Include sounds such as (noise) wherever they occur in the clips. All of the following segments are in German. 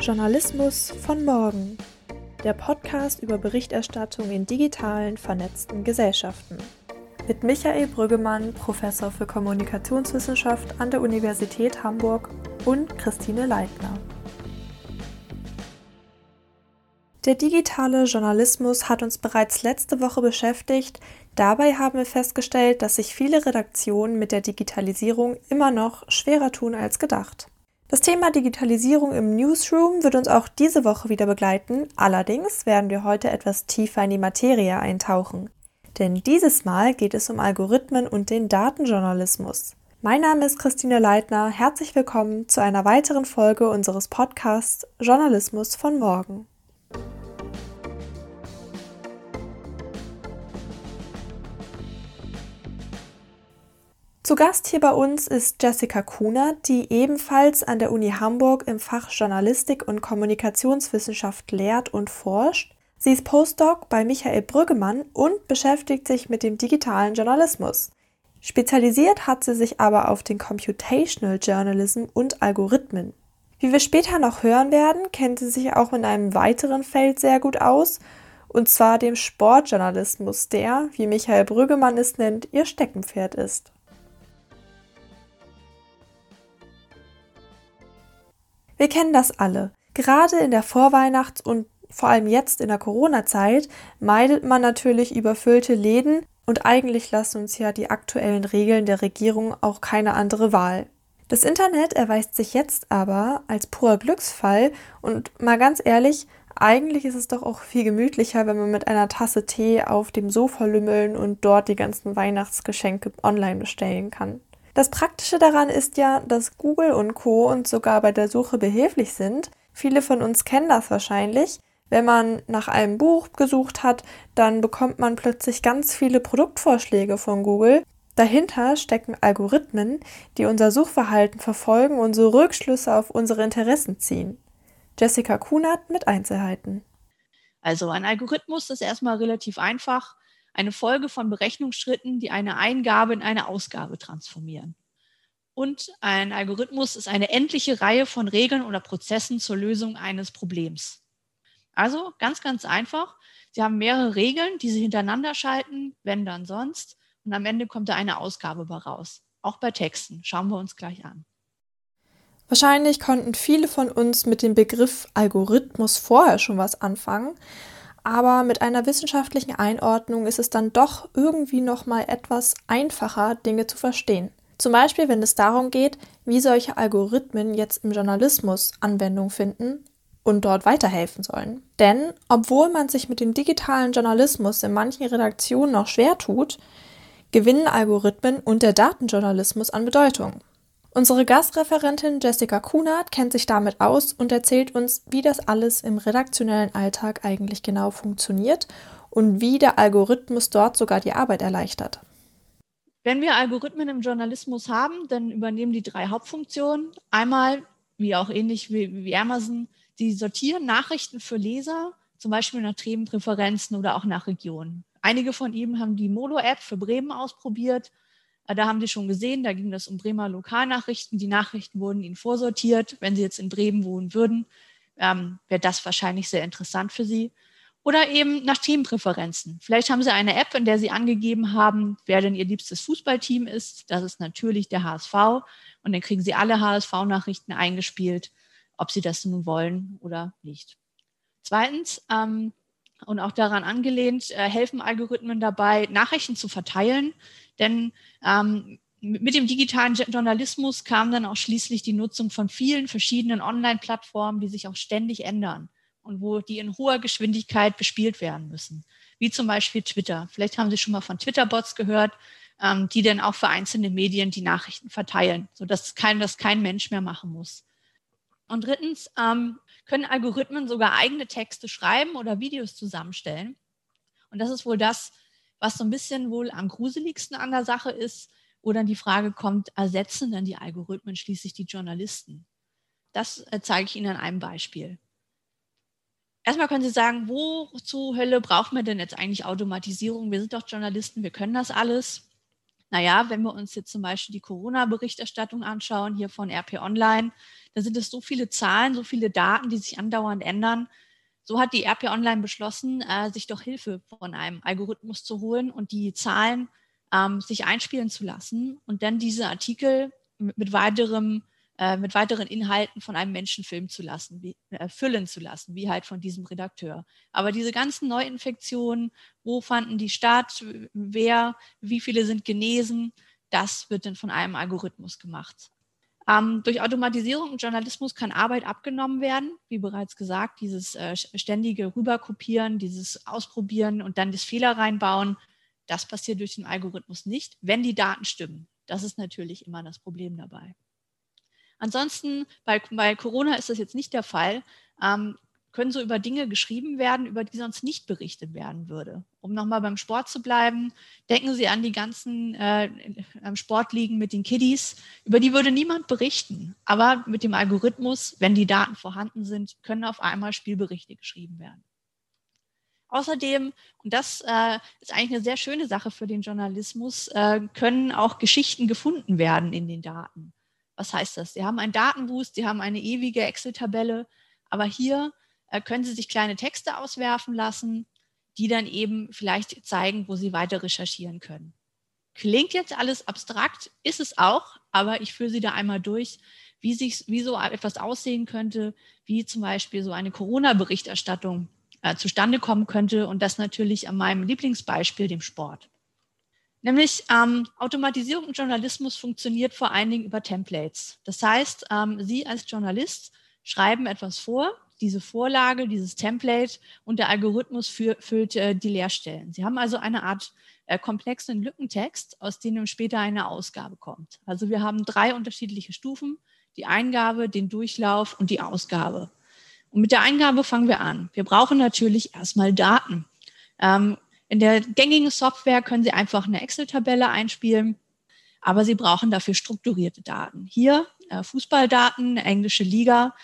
Journalismus von morgen. Der Podcast über Berichterstattung in digitalen, vernetzten Gesellschaften. Mit Michael Brüggemann, Professor für Kommunikationswissenschaft an der Universität Hamburg und Christine Leitner. Der digitale Journalismus hat uns bereits letzte Woche beschäftigt. Dabei haben wir festgestellt, dass sich viele Redaktionen mit der Digitalisierung immer noch schwerer tun als gedacht. Das Thema Digitalisierung im Newsroom wird uns auch diese Woche wieder begleiten. Allerdings werden wir heute etwas tiefer in die Materie eintauchen. Denn dieses Mal geht es um Algorithmen und den Datenjournalismus. Mein Name ist Christine Leitner. Herzlich willkommen zu einer weiteren Folge unseres Podcasts Journalismus von morgen. Zu Gast hier bei uns ist Jessica Kuhner, die ebenfalls an der Uni Hamburg im Fach Journalistik und Kommunikationswissenschaft lehrt und forscht. Sie ist Postdoc bei Michael Brüggemann und beschäftigt sich mit dem digitalen Journalismus. Spezialisiert hat sie sich aber auf den Computational Journalism und Algorithmen. Wie wir später noch hören werden, kennt sie sich auch in einem weiteren Feld sehr gut aus, und zwar dem Sportjournalismus, der, wie Michael Brüggemann es nennt, ihr Steckenpferd ist. Wir kennen das alle. Gerade in der Vorweihnachts- und vor allem jetzt in der Corona-Zeit meidet man natürlich überfüllte Läden und eigentlich lassen uns ja die aktuellen Regeln der Regierung auch keine andere Wahl. Das Internet erweist sich jetzt aber als purer Glücksfall und mal ganz ehrlich, eigentlich ist es doch auch viel gemütlicher, wenn man mit einer Tasse Tee auf dem Sofa lümmeln und dort die ganzen Weihnachtsgeschenke online bestellen kann. Das Praktische daran ist ja, dass Google und Co. uns sogar bei der Suche behilflich sind. Viele von uns kennen das wahrscheinlich. Wenn man nach einem Buch gesucht hat, dann bekommt man plötzlich ganz viele Produktvorschläge von Google. Dahinter stecken Algorithmen, die unser Suchverhalten verfolgen und so Rückschlüsse auf unsere Interessen ziehen. Jessica Kunert mit Einzelheiten. Also ein Algorithmus ist erstmal relativ einfach eine Folge von Berechnungsschritten, die eine Eingabe in eine Ausgabe transformieren. Und ein Algorithmus ist eine endliche Reihe von Regeln oder Prozessen zur Lösung eines Problems. Also ganz, ganz einfach. Sie haben mehrere Regeln, die Sie hintereinander schalten, wenn dann sonst. Und am Ende kommt da eine Ausgabe bei raus. Auch bei Texten. Schauen wir uns gleich an. Wahrscheinlich konnten viele von uns mit dem Begriff Algorithmus vorher schon was anfangen aber mit einer wissenschaftlichen Einordnung ist es dann doch irgendwie noch mal etwas einfacher, Dinge zu verstehen. Zum Beispiel, wenn es darum geht, wie solche Algorithmen jetzt im Journalismus Anwendung finden und dort weiterhelfen sollen. Denn obwohl man sich mit dem digitalen Journalismus in manchen Redaktionen noch schwer tut, gewinnen Algorithmen und der Datenjournalismus an Bedeutung. Unsere Gastreferentin Jessica Kunert kennt sich damit aus und erzählt uns, wie das alles im redaktionellen Alltag eigentlich genau funktioniert und wie der Algorithmus dort sogar die Arbeit erleichtert. Wenn wir Algorithmen im Journalismus haben, dann übernehmen die drei Hauptfunktionen. Einmal, wie auch ähnlich wie, wie Amazon, die sortieren Nachrichten für Leser, zum Beispiel nach Themenpräferenzen oder auch nach Regionen. Einige von ihnen haben die Modo-App für Bremen ausprobiert da haben Sie schon gesehen, da ging es um Bremer Lokalnachrichten. Die Nachrichten wurden Ihnen vorsortiert. Wenn Sie jetzt in Bremen wohnen würden, ähm, wäre das wahrscheinlich sehr interessant für Sie. Oder eben nach Themenpräferenzen. Vielleicht haben Sie eine App, in der Sie angegeben haben, wer denn Ihr liebstes Fußballteam ist. Das ist natürlich der HSV. Und dann kriegen Sie alle HSV-Nachrichten eingespielt, ob Sie das nun wollen oder nicht. Zweitens, ähm, und auch daran angelehnt, äh, helfen Algorithmen dabei, Nachrichten zu verteilen. Denn ähm, mit dem digitalen Journalismus kam dann auch schließlich die Nutzung von vielen verschiedenen Online-Plattformen, die sich auch ständig ändern und wo die in hoher Geschwindigkeit bespielt werden müssen, wie zum Beispiel Twitter. Vielleicht haben Sie schon mal von Twitter-Bots gehört, ähm, die dann auch für einzelne Medien die Nachrichten verteilen, sodass kein, das kein Mensch mehr machen muss. Und drittens ähm, können Algorithmen sogar eigene Texte schreiben oder Videos zusammenstellen. Und das ist wohl das, was so ein bisschen wohl am gruseligsten an der Sache ist, wo dann die Frage kommt, ersetzen dann die Algorithmen schließlich die Journalisten? Das äh, zeige ich Ihnen an einem Beispiel. Erstmal können Sie sagen, wozu Hölle braucht man denn jetzt eigentlich Automatisierung? Wir sind doch Journalisten, wir können das alles. Naja, wenn wir uns jetzt zum Beispiel die Corona-Berichterstattung anschauen, hier von RP Online, da sind es so viele Zahlen, so viele Daten, die sich andauernd ändern. So hat die RP Online beschlossen, äh, sich doch Hilfe von einem Algorithmus zu holen und die Zahlen ähm, sich einspielen zu lassen und dann diese Artikel mit, mit weiterem äh, mit weiteren Inhalten von einem Menschen filmen zu lassen, wie, äh, füllen zu lassen, wie halt von diesem Redakteur. Aber diese ganzen Neuinfektionen, wo fanden die statt, wer, wie viele sind genesen, das wird dann von einem Algorithmus gemacht. Ähm, durch Automatisierung im Journalismus kann Arbeit abgenommen werden, wie bereits gesagt, dieses äh, ständige Rüberkopieren, dieses Ausprobieren und dann das Fehler reinbauen, das passiert durch den Algorithmus nicht, wenn die Daten stimmen. Das ist natürlich immer das Problem dabei. Ansonsten, bei, bei Corona ist das jetzt nicht der Fall, ähm, können so über Dinge geschrieben werden, über die sonst nicht berichtet werden würde. Um nochmal beim Sport zu bleiben, denken Sie an die ganzen äh, Sportligen mit den Kiddies. Über die würde niemand berichten. Aber mit dem Algorithmus, wenn die Daten vorhanden sind, können auf einmal Spielberichte geschrieben werden. Außerdem, und das äh, ist eigentlich eine sehr schöne Sache für den Journalismus, äh, können auch Geschichten gefunden werden in den Daten. Was heißt das? Sie haben einen Datenboost, Sie haben eine ewige Excel-Tabelle, aber hier können Sie sich kleine Texte auswerfen lassen, die dann eben vielleicht zeigen, wo Sie weiter recherchieren können. Klingt jetzt alles abstrakt, ist es auch, aber ich führe Sie da einmal durch, wie, sich, wie so etwas aussehen könnte, wie zum Beispiel so eine Corona-Berichterstattung äh, zustande kommen könnte und das natürlich an meinem Lieblingsbeispiel, dem Sport. Nämlich ähm, Automatisierung im Journalismus funktioniert vor allen Dingen über Templates. Das heißt, ähm, Sie als Journalist schreiben etwas vor, diese Vorlage, dieses Template und der Algorithmus für, füllt äh, die Leerstellen. Sie haben also eine Art äh, komplexen Lückentext, aus dem später eine Ausgabe kommt. Also wir haben drei unterschiedliche Stufen, die Eingabe, den Durchlauf und die Ausgabe. Und mit der Eingabe fangen wir an. Wir brauchen natürlich erstmal Daten. Ähm, in der gängigen Software können Sie einfach eine Excel-Tabelle einspielen, aber Sie brauchen dafür strukturierte Daten. Hier äh, Fußballdaten, englische Liga.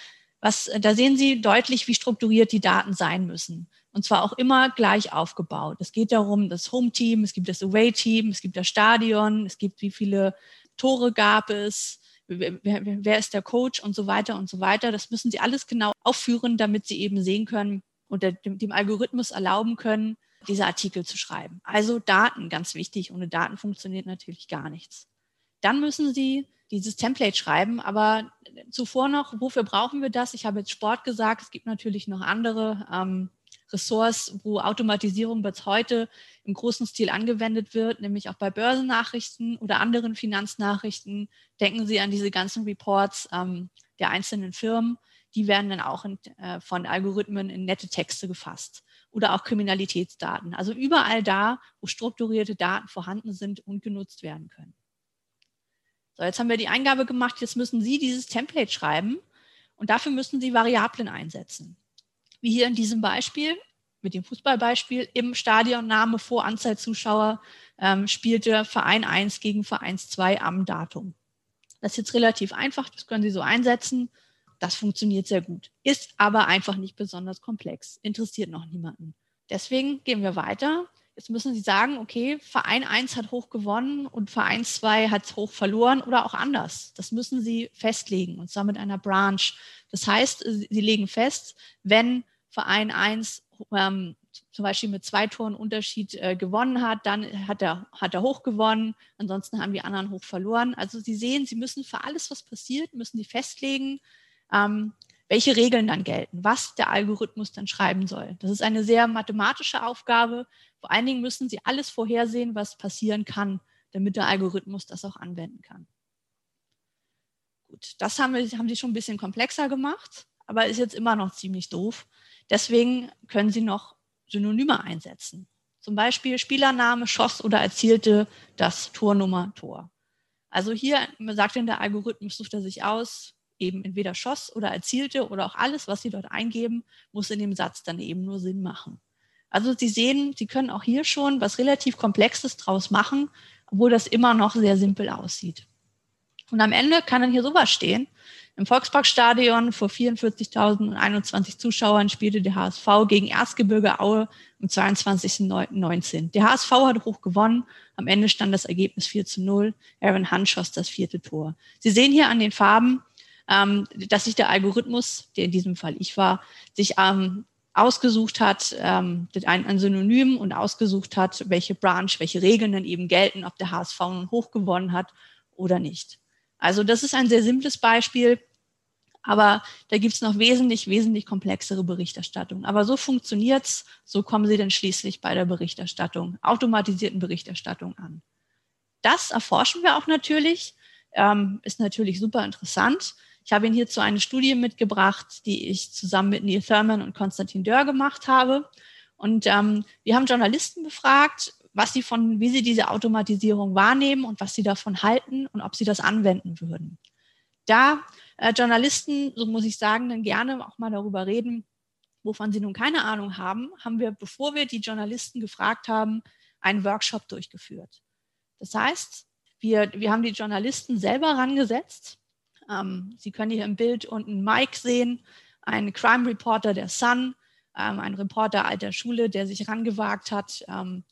Was, äh, da sehen Sie deutlich, wie strukturiert die Daten sein müssen. Und zwar auch immer gleich aufgebaut. Es geht darum, das Home-Team, es gibt das Away-Team, es gibt das Stadion, es gibt wie viele Tore gab es, wer, wer, ist der Coach und so weiter und so weiter. Das müssen Sie alles genau aufführen, damit Sie eben sehen können und dem, dem Algorithmus erlauben können, diese Artikel zu schreiben. Also Daten, ganz wichtig. Ohne Daten funktioniert natürlich gar nichts. Dann müssen Sie dieses Template schreiben, aber zuvor noch, wofür brauchen wir das? Ich habe jetzt Sport gesagt, es gibt natürlich noch andere ähm, Ressorts, wo Automatisierung bis heute im großen Stil angewendet wird, nämlich auch bei Börsennachrichten oder anderen Finanznachrichten. Denken Sie an diese ganzen Reports ähm, der einzelnen Firmen. Die werden dann auch in, äh, von Algorithmen in nette Texte gefasst oder auch Kriminalitätsdaten. Also überall da, wo strukturierte Daten vorhanden sind und genutzt werden können. So, jetzt haben wir die Eingabe gemacht, jetzt müssen Sie dieses Template schreiben und dafür müssen Sie Variablen einsetzen. Wie hier in diesem Beispiel, mit dem Fußballbeispiel, im Stadion Name vor Anzahl Zuschauer ähm, spielte Verein 1 gegen Verein 2 am Datum. Das ist jetzt relativ einfach, das können Sie so einsetzen. Das funktioniert sehr gut, ist aber einfach nicht besonders komplex, interessiert noch niemanden. Deswegen gehen wir weiter. Jetzt müssen Sie sagen, okay, Verein 1 hat hoch gewonnen und Verein 2 hat hoch verloren oder auch anders. Das müssen Sie festlegen und zwar mit einer Branch. Das heißt, Sie legen fest, wenn Verein 1 ähm, zum Beispiel mit zwei Toren Unterschied äh, gewonnen hat, dann hat er, hat er hoch gewonnen, ansonsten haben die anderen hoch verloren. Also Sie sehen, Sie müssen für alles, was passiert, müssen Sie festlegen, ähm, welche Regeln dann gelten, was der Algorithmus dann schreiben soll. Das ist eine sehr mathematische Aufgabe. Vor allen Dingen müssen Sie alles vorhersehen, was passieren kann, damit der Algorithmus das auch anwenden kann. Gut, das haben, wir, haben Sie schon ein bisschen komplexer gemacht, aber ist jetzt immer noch ziemlich doof. Deswegen können Sie noch Synonyme einsetzen. Zum Beispiel Spielername, schoss oder erzielte das Tornummer Tor. Also hier sagt denn der Algorithmus, sucht er sich aus, eben entweder schoss oder erzielte oder auch alles, was Sie dort eingeben, muss in dem Satz dann eben nur Sinn machen. Also Sie sehen, Sie können auch hier schon was relativ Komplexes draus machen, obwohl das immer noch sehr simpel aussieht. Und am Ende kann dann hier sowas stehen. Im Volksparkstadion vor 44.021 Zuschauern spielte der HSV gegen Erzgebirge Aue am 22.09.19. Der HSV hat hoch gewonnen. Am Ende stand das Ergebnis 4 zu 0. Aaron Hunt schoss das vierte Tor. Sie sehen hier an den Farben, ähm, dass sich der Algorithmus, der in diesem Fall ich war, sich ähm, ausgesucht hat, ähm, ein, ein Synonym und ausgesucht hat, welche Branch, welche Regeln dann eben gelten, ob der HSV nun hoch gewonnen hat oder nicht. Also das ist ein sehr simples Beispiel, aber da gibt es noch wesentlich, wesentlich komplexere Berichterstattung. Aber so funktioniert's, so kommen Sie dann schließlich bei der Berichterstattung, automatisierten Berichterstattung an. Das erforschen wir auch natürlich, ähm, ist natürlich super interessant. Ich habe Ihnen hierzu eine Studie mitgebracht, die ich zusammen mit Neil Thurman und Konstantin Dörr gemacht habe. Und ähm, wir haben Journalisten befragt, was sie von, wie sie diese Automatisierung wahrnehmen und was sie davon halten und ob sie das anwenden würden. Da äh, Journalisten, so muss ich sagen, dann gerne auch mal darüber reden, wovon sie nun keine Ahnung haben, haben wir, bevor wir die Journalisten gefragt haben, einen Workshop durchgeführt. Das heißt, wir, wir haben die Journalisten selber rangesetzt. Ähm, sie können hier im Bild unten Mike sehen, ein Crime Reporter der Sun, ähm, ein Reporter alter Schule, der sich rangewagt hat, ähm,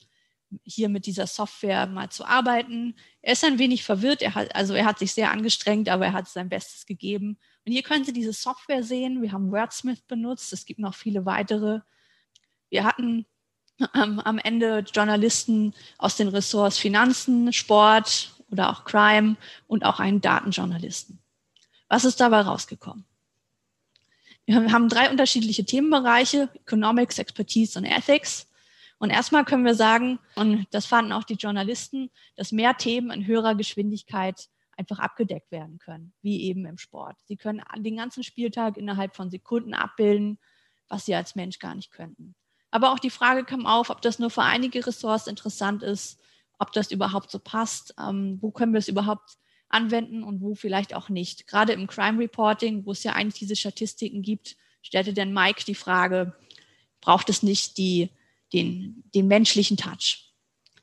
hier mit dieser Software mal zu arbeiten. Er ist ein wenig verwirrt, er hat, also er hat sich sehr angestrengt, aber er hat sein Bestes gegeben. Und hier können Sie diese Software sehen. Wir haben Wordsmith benutzt, es gibt noch viele weitere. Wir hatten ähm, am Ende Journalisten aus den Ressorts Finanzen, Sport oder auch Crime und auch einen Datenjournalisten. Was ist dabei rausgekommen? Wir haben drei unterschiedliche Themenbereiche, Economics, Expertise und Ethics. Und erstmal können wir sagen, und das fanden auch die Journalisten, dass mehr Themen in höherer Geschwindigkeit einfach abgedeckt werden können, wie eben im Sport. Sie können den ganzen Spieltag innerhalb von Sekunden abbilden, was sie als Mensch gar nicht könnten. Aber auch die Frage kam auf, ob das nur für einige Ressorts interessant ist, ob das überhaupt so passt, ähm, wo können wir es überhaupt anwenden und wo vielleicht auch nicht. Gerade im Crime Reporting, wo es ja eigentlich diese Statistiken gibt, stellte dann Mike die Frage, braucht es nicht die den, den menschlichen Touch.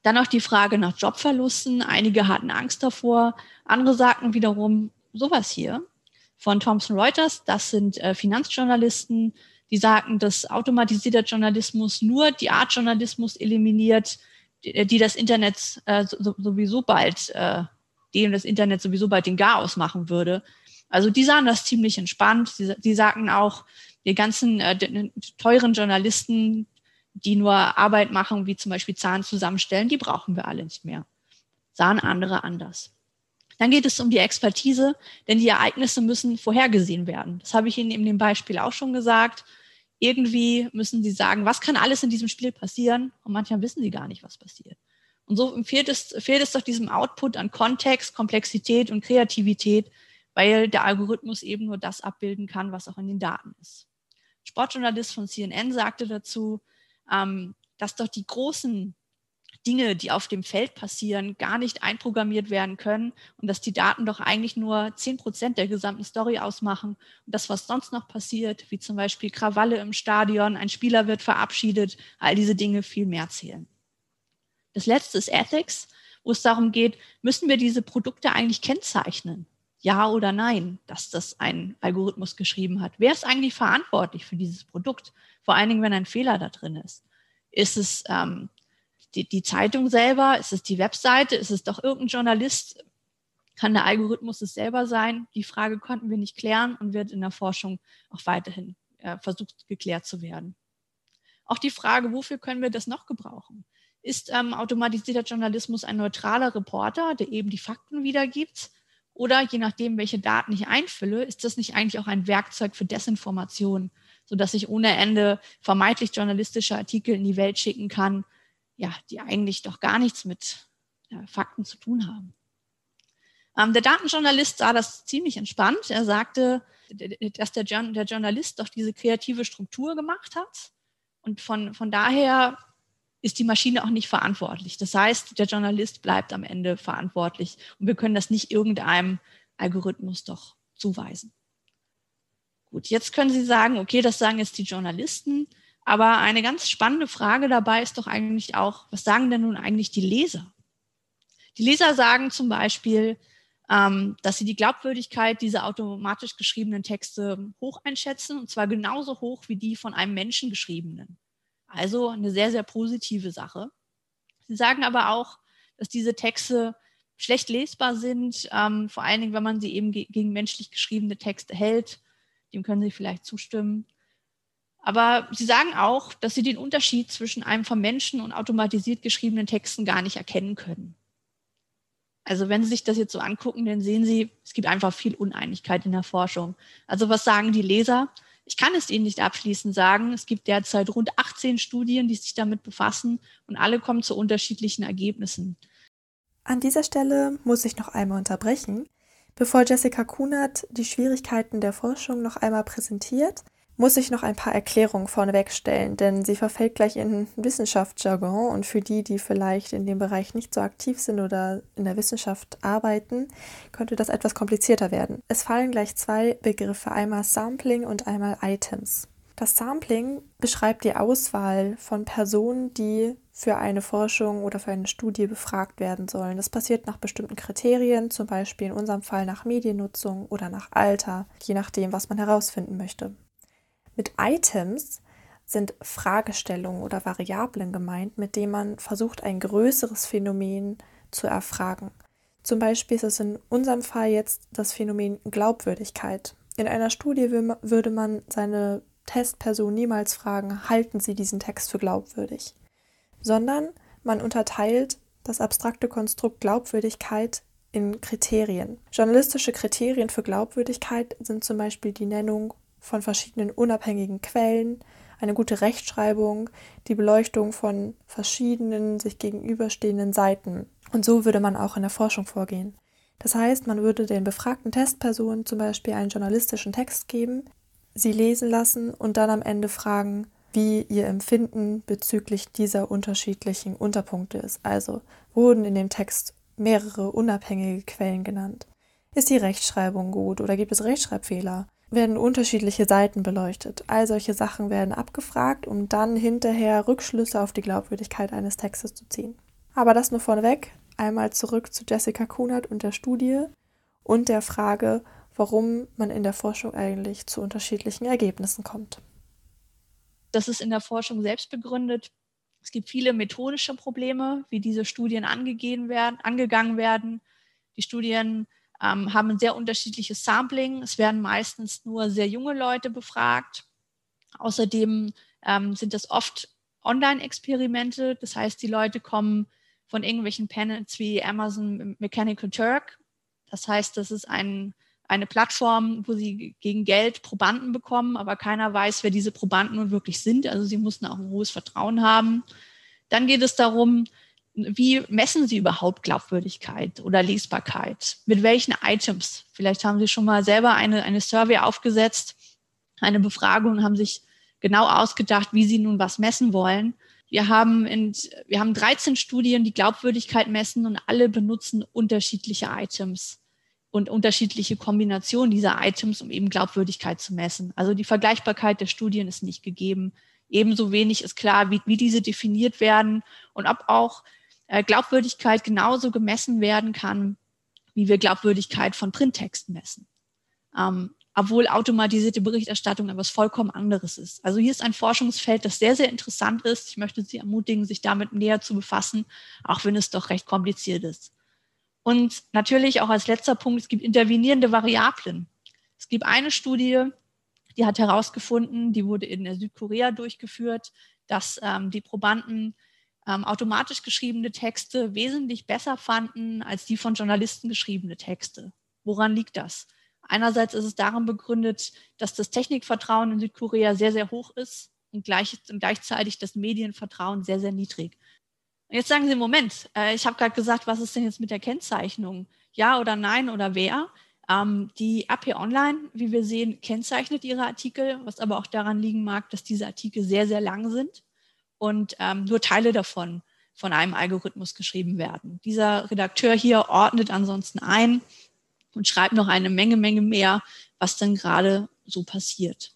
Dann noch die Frage nach Jobverlusten. Einige hatten Angst davor. Andere sagten wiederum sowas hier von Thomson Reuters. Das sind äh, Finanzjournalisten, die sagten, dass automatisierter Journalismus nur die Art Journalismus eliminiert, die, die das Internet äh, so, sowieso bald, äh, dem das Internet sowieso bald den Garaus machen würde. Also die sahen das ziemlich entspannt. Die, die sagten auch, die ganzen äh, teuren Journalisten, die nur Arbeit machen, wie zum Beispiel Zahlen zusammenstellen, die brauchen wir alle nicht mehr. Sahen andere anders. Dann geht es um die Expertise, denn die Ereignisse müssen vorhergesehen werden. Das habe ich Ihnen in dem Beispiel auch schon gesagt. Irgendwie müssen Sie sagen, was kann alles in diesem Spiel passieren? Und manchmal wissen Sie gar nicht, was passiert. Und so fehlt es, fehlt es doch diesem Output an Kontext, Komplexität und Kreativität, weil der Algorithmus eben nur das abbilden kann, was auch in den Daten ist. Sportjournalist von CNN sagte dazu, ähm, dass doch die großen Dinge, die auf dem Feld passieren, gar nicht einprogrammiert werden können und dass die Daten doch eigentlich nur zehn Prozent der gesamten Story ausmachen und das, was sonst noch passiert, wie zum Beispiel Krawalle im Stadion, ein Spieler wird verabschiedet, all diese Dinge viel mehr zählen. Das letzte ist Ethics, wo es darum geht, müssen wir diese Produkte eigentlich kennzeichnen? Ja oder nein, dass das ein Algorithmus geschrieben hat? Wer ist eigentlich verantwortlich für dieses Produkt? Vor allen Dingen, wenn ein Fehler da drin ist. Ist es ähm, die, die Zeitung selber? Ist es die Webseite? Ist es doch irgendein Journalist? Kann der Algorithmus es selber sein? Die Frage konnten wir nicht klären und wird in der Forschung auch weiterhin äh, versucht geklärt zu werden. Auch die Frage, wofür können wir das noch gebrauchen? Ist ähm, automatisierter Journalismus ein neutraler Reporter, der eben die Fakten wiedergibt? Oder je nachdem, welche Daten ich einfülle, ist das nicht eigentlich auch ein Werkzeug für Desinformation, sodass ich ohne Ende vermeintlich journalistische Artikel in die Welt schicken kann, ja, die eigentlich doch gar nichts mit ja, Fakten zu tun haben. Ähm, der Datenjournalist sah das ziemlich entspannt. Er sagte, dass der, der Journalist doch diese kreative Struktur gemacht hat. Und von, von daher ist die Maschine auch nicht verantwortlich. Das heißt, der Journalist bleibt am Ende verantwortlich und wir können das nicht irgendeinem Algorithmus doch zuweisen. Gut, jetzt können Sie sagen, okay, das sagen jetzt die Journalisten, aber eine ganz spannende Frage dabei ist doch eigentlich auch, was sagen denn nun eigentlich die Leser? Die Leser sagen zum Beispiel, ähm, dass sie die Glaubwürdigkeit dieser automatisch geschriebenen Texte hoch einschätzen, und zwar genauso hoch wie die von einem Menschen geschriebenen. Also eine sehr, sehr positive Sache. Sie sagen aber auch, dass diese Texte schlecht lesbar sind, ähm, vor allen Dingen, wenn man sie eben ge gegen menschlich geschriebene Texte hält. Dem können Sie vielleicht zustimmen. Aber Sie sagen auch, dass Sie den Unterschied zwischen einem vom Menschen und automatisiert geschriebenen Texten gar nicht erkennen können. Also wenn Sie sich das jetzt so angucken, dann sehen Sie, es gibt einfach viel Uneinigkeit in der Forschung. Also was sagen die Leser? Ich kann es Ihnen nicht abschließend sagen. Es gibt derzeit rund 18 Studien, die sich damit befassen und alle kommen zu unterschiedlichen Ergebnissen. An dieser Stelle muss ich noch einmal unterbrechen. Bevor Jessica Kunert die Schwierigkeiten der Forschung noch einmal präsentiert, muss ich noch ein paar Erklärungen vorneweg stellen, denn sie verfällt gleich in Wissenschaftsjargon und für die, die vielleicht in dem Bereich nicht so aktiv sind oder in der Wissenschaft arbeiten, könnte das etwas komplizierter werden. Es fallen gleich zwei Begriffe, einmal Sampling und einmal Items. Das Sampling beschreibt die Auswahl von Personen, die für eine Forschung oder für eine Studie befragt werden sollen. Das passiert nach bestimmten Kriterien, zum Beispiel in unserem Fall nach Mediennutzung oder nach Alter, je nachdem, was man herausfinden möchte. Mit Items sind Fragestellungen oder Variablen gemeint, mit denen man versucht, ein größeres Phänomen zu erfragen. Zum Beispiel ist es in unserem Fall jetzt das Phänomen Glaubwürdigkeit. In einer Studie würde man seine Testperson niemals fragen, halten Sie diesen Text für glaubwürdig, sondern man unterteilt das abstrakte Konstrukt Glaubwürdigkeit in Kriterien. Journalistische Kriterien für Glaubwürdigkeit sind zum Beispiel die Nennung von verschiedenen unabhängigen Quellen, eine gute Rechtschreibung, die Beleuchtung von verschiedenen sich gegenüberstehenden Seiten. Und so würde man auch in der Forschung vorgehen. Das heißt, man würde den befragten Testpersonen zum Beispiel einen journalistischen Text geben, sie lesen lassen und dann am Ende fragen, wie ihr Empfinden bezüglich dieser unterschiedlichen Unterpunkte ist. Also wurden in dem Text mehrere unabhängige Quellen genannt. Ist die Rechtschreibung gut oder gibt es Rechtschreibfehler? Werden unterschiedliche Seiten beleuchtet? All solche Sachen werden abgefragt, um dann hinterher Rückschlüsse auf die Glaubwürdigkeit eines Textes zu ziehen. Aber das nur vorneweg. Einmal zurück zu Jessica Kunert und der Studie und der Frage, warum man in der Forschung eigentlich zu unterschiedlichen Ergebnissen kommt. Das ist in der Forschung selbst begründet. Es gibt viele methodische Probleme, wie diese Studien angegeben werden, angegangen werden. Die Studien ähm, haben ein sehr unterschiedliches Sampling. Es werden meistens nur sehr junge Leute befragt. Außerdem ähm, sind das oft Online-Experimente. Das heißt, die Leute kommen von irgendwelchen Panels wie Amazon Mechanical Turk. Das heißt, das ist ein eine Plattform, wo sie gegen Geld Probanden bekommen, aber keiner weiß, wer diese Probanden nun wirklich sind. Also sie mussten auch ein hohes Vertrauen haben. Dann geht es darum, wie messen Sie überhaupt Glaubwürdigkeit oder Lesbarkeit? Mit welchen Items? Vielleicht haben Sie schon mal selber eine, eine Survey aufgesetzt, eine Befragung, haben sich genau ausgedacht, wie Sie nun was messen wollen. Wir haben, in, wir haben 13 Studien, die Glaubwürdigkeit messen und alle benutzen unterschiedliche Items und unterschiedliche Kombinationen dieser Items, um eben Glaubwürdigkeit zu messen. Also die Vergleichbarkeit der Studien ist nicht gegeben. Ebenso wenig ist klar, wie, wie diese definiert werden und ob auch Glaubwürdigkeit genauso gemessen werden kann, wie wir Glaubwürdigkeit von Printtexten messen. Ähm, obwohl automatisierte Berichterstattung etwas vollkommen anderes ist. Also hier ist ein Forschungsfeld, das sehr, sehr interessant ist. Ich möchte Sie ermutigen, sich damit näher zu befassen, auch wenn es doch recht kompliziert ist. Und natürlich auch als letzter Punkt, es gibt intervenierende Variablen. Es gibt eine Studie, die hat herausgefunden, die wurde in Südkorea durchgeführt, dass ähm, die Probanden ähm, automatisch geschriebene Texte wesentlich besser fanden als die von Journalisten geschriebene Texte. Woran liegt das? Einerseits ist es daran begründet, dass das Technikvertrauen in Südkorea sehr, sehr hoch ist und, gleich, und gleichzeitig das Medienvertrauen sehr, sehr niedrig. Jetzt sagen Sie, Moment, äh, ich habe gerade gesagt, was ist denn jetzt mit der Kennzeichnung? Ja oder nein oder wer? Ähm, die AP Online, wie wir sehen, kennzeichnet ihre Artikel, was aber auch daran liegen mag, dass diese Artikel sehr, sehr lang sind und ähm, nur Teile davon von einem Algorithmus geschrieben werden. Dieser Redakteur hier ordnet ansonsten ein und schreibt noch eine Menge, Menge mehr, was dann gerade so passiert.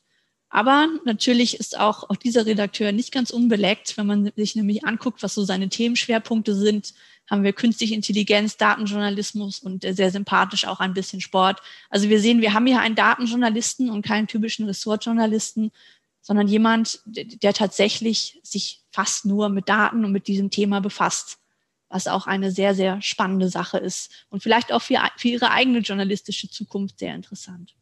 Aber natürlich ist auch, auch dieser Redakteur nicht ganz unbeleckt, wenn man sich nämlich anguckt, was so seine Themenschwerpunkte sind. Haben wir künstliche Intelligenz, Datenjournalismus und sehr sympathisch auch ein bisschen Sport. Also wir sehen, wir haben hier einen Datenjournalisten und keinen typischen Ressortjournalisten, sondern jemand, der tatsächlich sich fast nur mit Daten und mit diesem Thema befasst, was auch eine sehr, sehr spannende Sache ist und vielleicht auch für, für Ihre eigene journalistische Zukunft sehr interessant.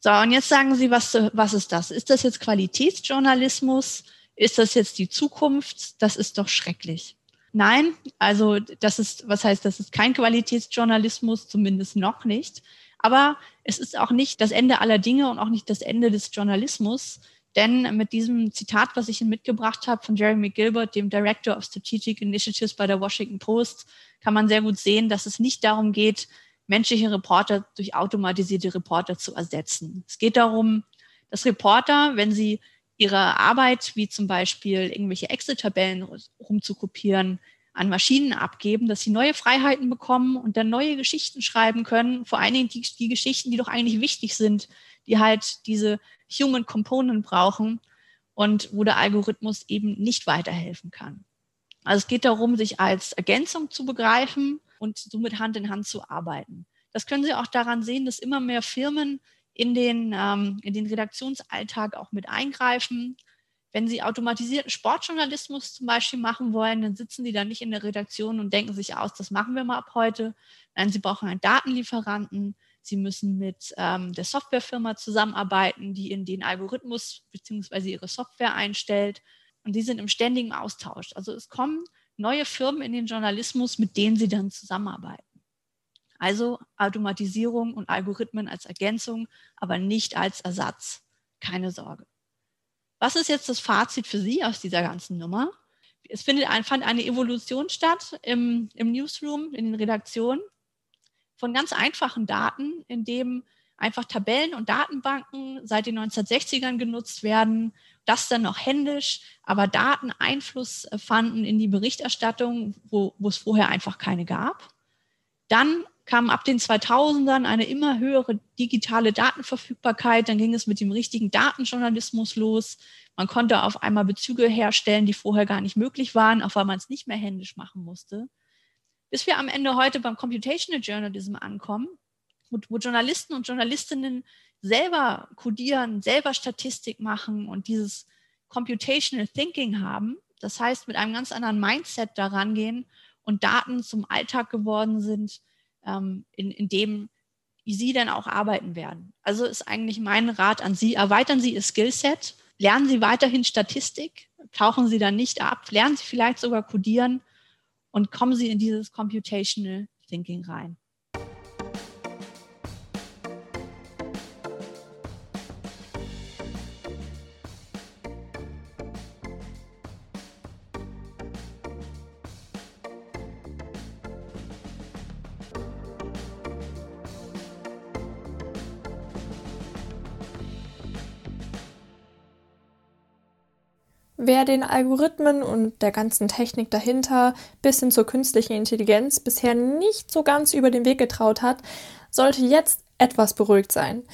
So, und jetzt sagen Sie, was, was ist das? Ist das jetzt Qualitätsjournalismus? Ist das jetzt die Zukunft? Das ist doch schrecklich. Nein, also das ist, was heißt, das ist kein Qualitätsjournalismus, zumindest noch nicht. Aber es ist auch nicht das Ende aller Dinge und auch nicht das Ende des Journalismus. Denn mit diesem Zitat, was ich Ihnen mitgebracht habe von Jeremy Gilbert, dem Director of Strategic Initiatives bei der Washington Post, kann man sehr gut sehen, dass es nicht darum geht, menschliche Reporter durch automatisierte Reporter zu ersetzen. Es geht darum, dass Reporter, wenn sie ihre Arbeit, wie zum Beispiel irgendwelche Excel-Tabellen rumzukopieren, an Maschinen abgeben, dass sie neue Freiheiten bekommen und dann neue Geschichten schreiben können. Vor allen Dingen die, die Geschichten, die doch eigentlich wichtig sind, die halt diese Human Component brauchen und wo der Algorithmus eben nicht weiterhelfen kann. Also es geht darum, sich als Ergänzung zu begreifen und somit Hand in Hand zu arbeiten. Das können Sie auch daran sehen, dass immer mehr Firmen in den, ähm, in den Redaktionsalltag auch mit eingreifen. Wenn Sie automatisierten Sportjournalismus zum Beispiel machen wollen, dann sitzen Sie da nicht in der Redaktion und denken sich aus, das machen wir mal ab heute. Nein, Sie brauchen einen Datenlieferanten. Sie müssen mit ähm, der Softwarefirma zusammenarbeiten, die in den Algorithmus bzw. ihre Software einstellt. Und die sind im ständigen Austausch. Also es kommen neue Firmen in den Journalismus, mit denen sie dann zusammenarbeiten. Also Automatisierung und Algorithmen als Ergänzung, aber nicht als Ersatz. Keine Sorge. Was ist jetzt das Fazit für Sie aus dieser ganzen Nummer? Es findet ein, fand eine Evolution statt im, im Newsroom, in den Redaktionen von ganz einfachen Daten, in dem einfach Tabellen und Datenbanken seit den 1960ern genutzt werden, das dann noch händisch, aber Daten Einfluss fanden in die Berichterstattung, wo, wo es vorher einfach keine gab. Dann kam ab den 2000ern eine immer höhere digitale Datenverfügbarkeit. Dann ging es mit dem richtigen Datenjournalismus los. Man konnte auf einmal Bezüge herstellen, die vorher gar nicht möglich waren, auch weil man es nicht mehr händisch machen musste. Bis wir am Ende heute beim Computational Journalism ankommen, wo, Journalisten und Journalistinnen selber codieren, selber Statistik machen und dieses Computational Thinking haben. Das heißt, mit einem ganz anderen Mindset daran gehen und Daten zum Alltag geworden sind, ähm, in, in dem Sie dann auch arbeiten werden. Also ist eigentlich mein Rat an Sie, erweitern Sie Ihr Skillset, lernen Sie weiterhin Statistik, tauchen Sie dann nicht ab, lernen Sie vielleicht sogar Codieren und kommen Sie in dieses Computational Thinking rein. Wer den Algorithmen und der ganzen Technik dahinter bis hin zur künstlichen Intelligenz bisher nicht so ganz über den Weg getraut hat, sollte jetzt etwas beruhigt sein.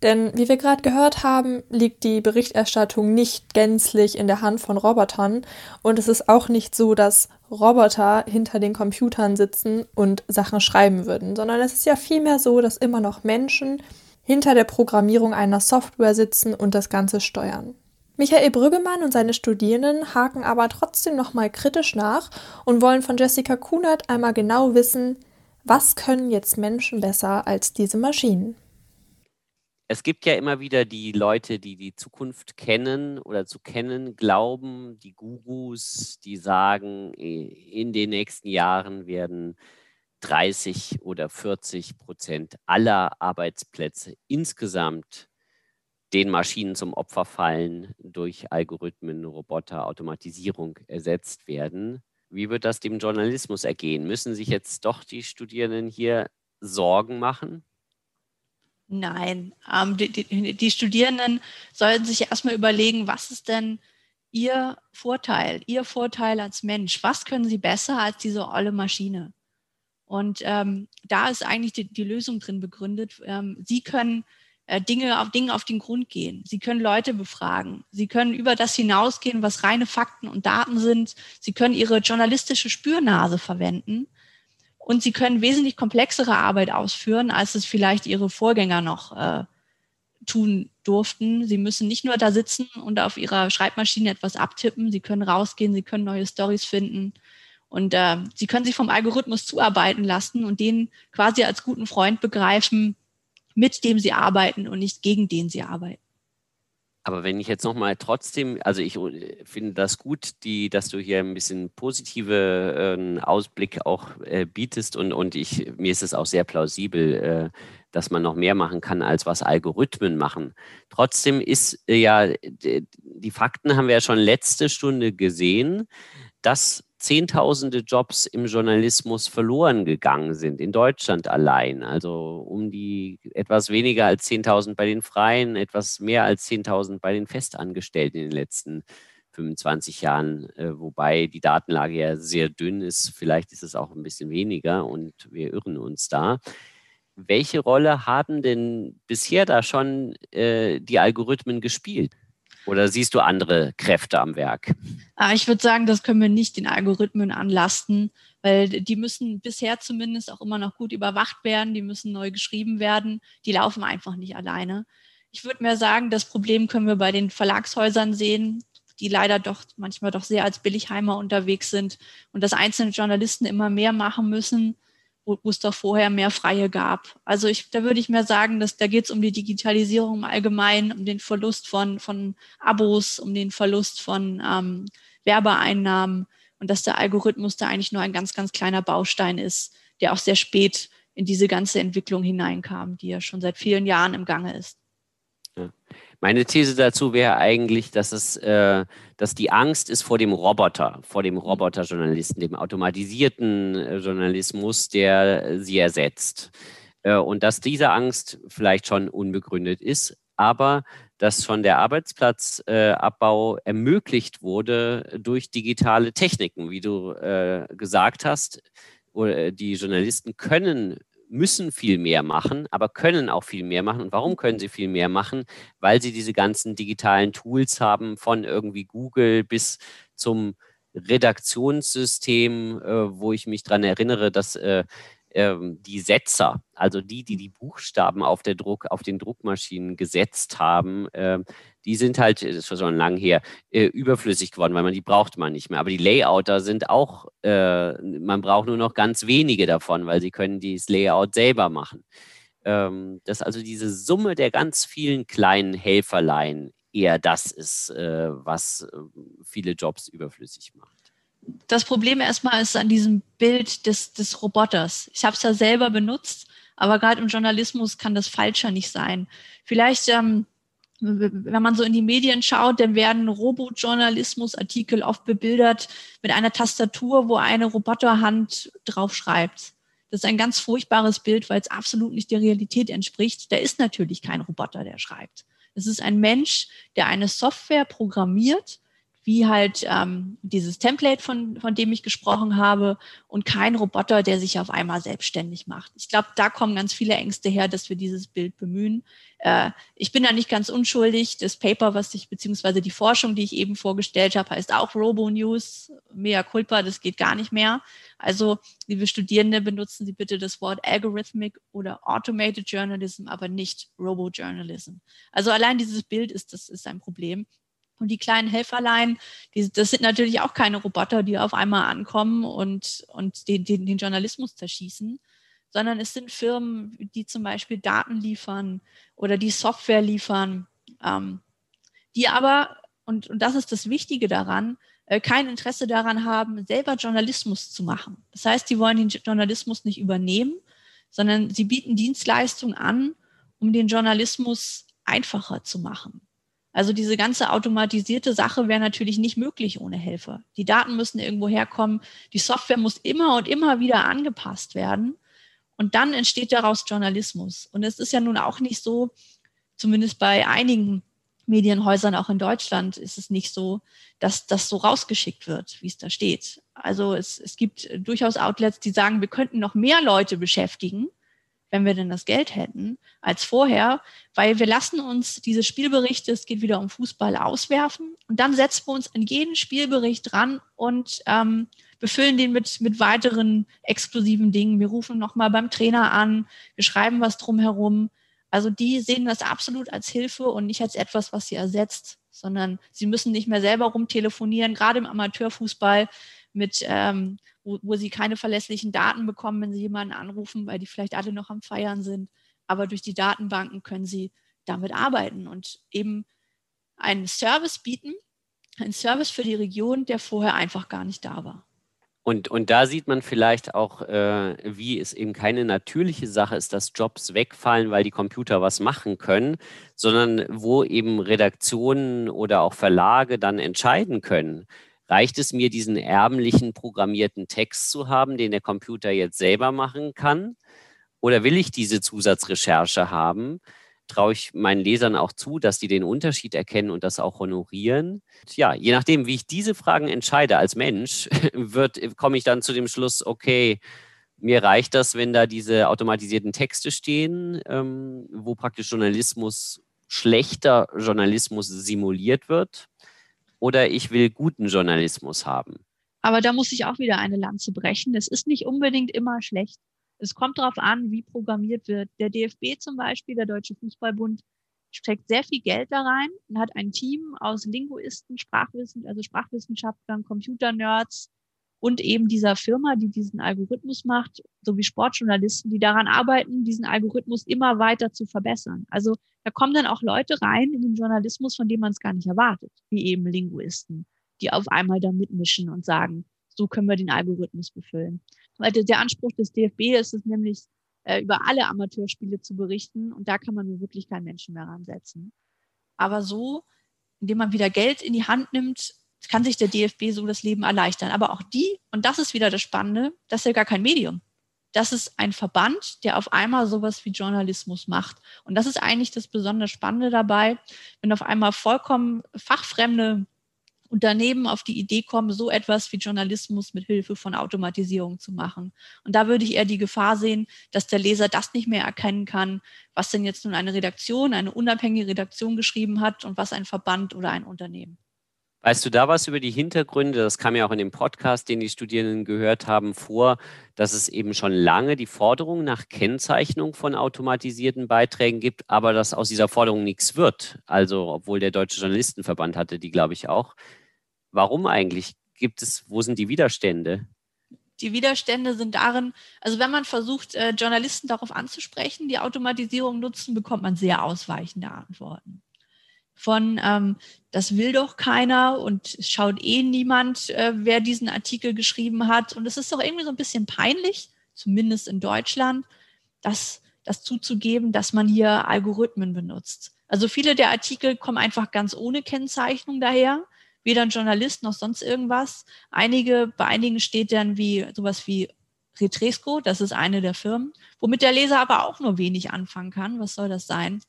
Denn wie wir gerade gehört haben, liegt die Berichterstattung nicht gänzlich in der Hand von Robotern und es ist auch nicht so, dass Roboter hinter den Computern sitzen und Sachen schreiben würden, sondern es ist ja vielmehr so, dass immer noch Menschen hinter der Programmierung einer Software sitzen und das Ganze steuern. Michael Brüggemann und seine Studierenden haken aber trotzdem nochmal kritisch nach und wollen von Jessica Kunert einmal genau wissen, was können jetzt Menschen besser als diese Maschinen? Es gibt ja immer wieder die Leute, die die Zukunft kennen oder zu kennen glauben, die Gurus, die sagen, in den nächsten Jahren werden 30 oder 40 Prozent aller Arbeitsplätze insgesamt den Maschinen zum Opfer fallen, durch Algorithmen, Roboter, Automatisierung ersetzt werden. Wie wird das dem Journalismus ergehen? Müssen sich jetzt doch die Studierenden hier Sorgen machen? Nein, ähm, die, die, die, Studierenden sollten sich erstmal überlegen, was ist denn ihr Vorteil, ihr Vorteil als Mensch? Was können sie besser als diese olle Maschine? Und ähm, da ist eigentlich die, die Lösung drin begründet. Ähm, sie können Dinge auf Dinge auf den Grund gehen. Sie können Leute befragen. Sie können über das hinausgehen, was reine Fakten und Daten sind. Sie können ihre journalistische Spürnase verwenden und sie können wesentlich komplexere Arbeit ausführen, als es vielleicht ihre Vorgänger noch äh, tun durften. Sie müssen nicht nur da sitzen und auf ihrer Schreibmaschine etwas abtippen. Sie können rausgehen, sie können neue Stories finden und äh, sie können sich vom Algorithmus zuarbeiten lassen und den quasi als guten Freund begreifen, mit dem sie arbeiten und nicht gegen den sie arbeiten. Aber wenn ich jetzt nochmal trotzdem, also ich äh, finde das gut, die, dass du hier ein bisschen positive äh, Ausblick auch äh, bietest und, und ich, mir ist es auch sehr plausibel, äh, dass man noch mehr machen kann, als was Algorithmen machen. Trotzdem ist äh, ja, die Fakten haben wir ja schon letzte Stunde gesehen, dass Zehntausende Jobs im Journalismus verloren gegangen sind, in Deutschland allein. Also um die etwas weniger als 10.000 bei den Freien, etwas mehr als 10.000 bei den Festangestellten in den letzten 25 Jahren, äh, wobei die Datenlage ja sehr dünn ist. Vielleicht ist es auch ein bisschen weniger und wir irren uns da. Welche Rolle haben denn bisher da schon äh, die Algorithmen gespielt? Oder siehst du andere Kräfte am Werk? Ah, ich würde sagen, das können wir nicht den Algorithmen anlasten, weil die müssen bisher zumindest auch immer noch gut überwacht werden, die müssen neu geschrieben werden, die laufen einfach nicht alleine. Ich würde mehr sagen, das Problem können wir bei den Verlagshäusern sehen, die leider doch manchmal doch sehr als Billigheimer unterwegs sind und dass einzelne Journalisten immer mehr machen müssen, wo, wo es doch vorher mehr Freie gab. Also ich, da würde ich mehr sagen, dass da geht es um die Digitalisierung im Allgemeinen, um den Verlust von, von Abos, um den Verlust von ähm, Werbeeinnahmen und dass der Algorithmus da eigentlich nur ein ganz, ganz kleiner Baustein ist, der auch sehr spät in diese ganze Entwicklung hineinkam, die ja schon seit vielen Jahren im Gange ist. Ja. Meine These dazu wäre eigentlich, dass es, äh, dass die Angst ist vor dem Roboter, vor dem Roboterjournalisten, dem automatisierten äh, Journalismus, der sie ersetzt. Äh, und dass diese Angst vielleicht schon unbegründet ist, aber dass schon der Arbeitsplatzabbau ermöglicht wurde durch digitale Techniken, wie du äh, gesagt hast. Die Journalisten können müssen viel mehr machen, aber können auch viel mehr machen. Und warum können sie viel mehr machen? Weil sie diese ganzen digitalen Tools haben, von irgendwie Google bis zum Redaktionssystem, äh, wo ich mich daran erinnere, dass äh, ähm, die Setzer, also die, die die Buchstaben auf, der Druck, auf den Druckmaschinen gesetzt haben, äh, die sind halt, das ist schon lang her, äh, überflüssig geworden, weil man die braucht man nicht mehr. Aber die Layouter sind auch, äh, man braucht nur noch ganz wenige davon, weil sie können dieses Layout selber machen. Ähm, dass also diese Summe der ganz vielen kleinen Helferlein eher das ist, äh, was äh, viele Jobs überflüssig macht das Problem erstmal ist an diesem Bild des, des Roboters. Ich habe es ja selber benutzt, aber gerade im Journalismus kann das falscher nicht sein. Vielleicht, ähm, wenn man so in die Medien schaut, dann werden Robojournalismus-Artikel oft bebildert mit einer Tastatur, wo eine Roboterhand draufschreibt. Das ist ein ganz furchtbares Bild, weil es absolut nicht der Realität entspricht. Da ist natürlich kein Roboter, der schreibt. Es ist ein Mensch, der eine Software programmiert wie halt ähm, dieses Template, von, von dem ich gesprochen habe, und kein Roboter, der sich auf einmal selbstständig macht. Ich glaube, da kommen ganz viele Ängste her, dass wir dieses Bild bemühen. Äh, ich bin da nicht ganz unschuldig. Das Paper, was ich, beziehungsweise die Forschung, die ich eben vorgestellt habe, heißt auch Robo-News. Mea culpa, das geht gar nicht mehr. Also, liebe Studierende, benutzen Sie bitte das Wort Algorithmic oder Automated Journalism, aber nicht Robo-Journalism. Also allein dieses Bild ist, das ist ein Problem. Und die kleinen Helferlein, die, das sind natürlich auch keine Roboter, die auf einmal ankommen und, und den, den, den Journalismus zerschießen, sondern es sind Firmen, die zum Beispiel Daten liefern oder die Software liefern, ähm, die aber, und, und das ist das Wichtige daran, äh, kein Interesse daran haben, selber Journalismus zu machen. Das heißt, die wollen den Journalismus nicht übernehmen, sondern sie bieten Dienstleistungen an, um den Journalismus einfacher zu machen. Also diese ganze automatisierte Sache wäre natürlich nicht möglich ohne Helfer. Die Daten müssen irgendwo herkommen. Die Software muss immer und immer wieder angepasst werden. Und dann entsteht daraus Journalismus. Und es ist ja nun auch nicht so, zumindest bei einigen Medienhäusern auch in Deutschland ist es nicht so, dass das so rausgeschickt wird, wie es da steht. Also es, es gibt durchaus Outlets, die sagen, wir könnten noch mehr Leute beschäftigen, wenn wir denn das Geld hätten, als vorher, weil wir lassen uns diese Spielberichte, es geht wieder um Fußball, auswerfen und dann setzen wir uns in jeden Spielbericht dran und ähm, befüllen den mit, mit weiteren exklusiven Dingen. Wir rufen nochmal beim Trainer an, wir schreiben was drumherum. Also die sehen das absolut als Hilfe und nicht als etwas, was sie ersetzt, sondern sie müssen nicht mehr selber rumtelefonieren, gerade im Amateurfußball mit, ähm, wo, wo sie keine verlässlichen Daten bekommen, wenn sie jemanden anrufen, weil die vielleicht alle noch am Feiern sind. Aber durch die Datenbanken können sie damit arbeiten und eben einen Service bieten, einen Service für die Region, der vorher einfach gar nicht da war. Und, und da sieht man vielleicht auch, äh, wie es eben keine natürliche Sache ist, dass Jobs wegfallen, weil die Computer was machen können, sondern wo eben Redaktionen oder auch Verlage dann entscheiden können. Reicht es mir, diesen ärmlichen programmierten Text zu haben, den der Computer jetzt selber machen kann? Oder will ich diese Zusatzrecherche haben? traue ich meinen Lesern auch zu, dass die den Unterschied erkennen und das auch honorieren. Ja, je nachdem, wie ich diese Fragen entscheide als Mensch, (laughs) wird, komme ich dann zu dem Schluss, okay, mir reicht das, wenn da diese automatisierten Texte stehen, ähm, wo praktisch Journalismus, schlechter Journalismus simuliert wird. Oder ich will guten Journalismus haben. Aber da muss ich auch wieder eine Lanze brechen. Es ist nicht unbedingt immer schlecht. Es kommt darauf an, wie programmiert wird. Der DFB zum Beispiel, der Deutsche Fußballbund, steckt sehr viel Geld da rein und hat ein Team aus Linguisten, Sprachwissen, also Sprachwissenschaftlern, Computernerds und eben dieser Firma, die diesen Algorithmus macht, sowie Sportjournalisten, die daran arbeiten, diesen Algorithmus immer weiter zu verbessern. Also da kommen dann auch Leute rein in den Journalismus, von denen man es gar nicht erwartet, wie eben Linguisten, die auf einmal da mitmischen und sagen, so können wir den Algorithmus befüllen. Weil der Anspruch des DFB ist es nämlich, äh, über alle Amateurspiele zu berichten. Und da kann man nur wirklich keinen Menschen mehr ransetzen. Aber so, indem man wieder Geld in die Hand nimmt, kann sich der DFB so das Leben erleichtern. Aber auch die, und das ist wieder das Spannende, das ist ja gar kein Medium. Das ist ein Verband, der auf einmal sowas wie Journalismus macht. Und das ist eigentlich das besonders Spannende dabei, wenn auf einmal vollkommen fachfremde Unternehmen auf die Idee kommen, so etwas wie Journalismus mit Hilfe von Automatisierung zu machen. Und da würde ich eher die Gefahr sehen, dass der Leser das nicht mehr erkennen kann, was denn jetzt nun eine Redaktion, eine unabhängige Redaktion geschrieben hat und was ein Verband oder ein Unternehmen. Weißt du da was über die Hintergründe? Das kam ja auch in dem Podcast, den die Studierenden gehört haben, vor, dass es eben schon lange die Forderung nach Kennzeichnung von automatisierten Beiträgen gibt, aber dass aus dieser Forderung nichts wird. Also, obwohl der Deutsche Journalistenverband hatte die, glaube ich, auch. Warum eigentlich? Gibt es, wo sind die Widerstände? Die Widerstände sind darin, also wenn man versucht, äh, Journalisten darauf anzusprechen, die Automatisierung nutzen, bekommt man sehr ausweichende Antworten. Von, ähm, das will doch keiner und es schaut eh niemand, äh, wer diesen Artikel geschrieben hat. Und es ist doch irgendwie so ein bisschen peinlich, zumindest in Deutschland, das, das zuzugeben, dass man hier Algorithmen benutzt. Also viele der Artikel kommen einfach ganz ohne Kennzeichnung daher weder ein Journalist noch sonst irgendwas. Einige, bei einigen steht dann wie sowas wie Retresco, das ist eine der Firmen, womit der Leser aber auch nur wenig anfangen kann. Was soll das sein?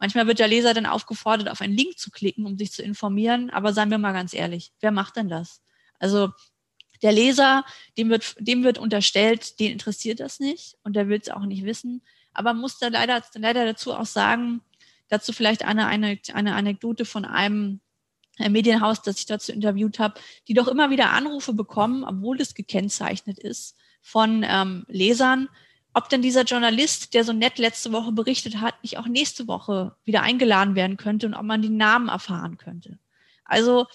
Manchmal wird der Leser dann aufgefordert, auf einen Link zu klicken, um sich zu informieren. Aber seien wir mal ganz ehrlich, wer macht denn das? Also der Leser, dem wird, dem wird unterstellt, den interessiert das nicht und der will es auch nicht wissen. Aber muss da leider, leider dazu auch sagen, dazu vielleicht eine, eine, eine Anekdote von einem Medienhaus, das ich dazu interviewt habe, die doch immer wieder Anrufe bekommen, obwohl es gekennzeichnet ist, von ähm, Lesern, ob denn dieser Journalist, der so nett letzte Woche berichtet hat, nicht auch nächste Woche wieder eingeladen werden könnte und ob man den Namen erfahren könnte. Also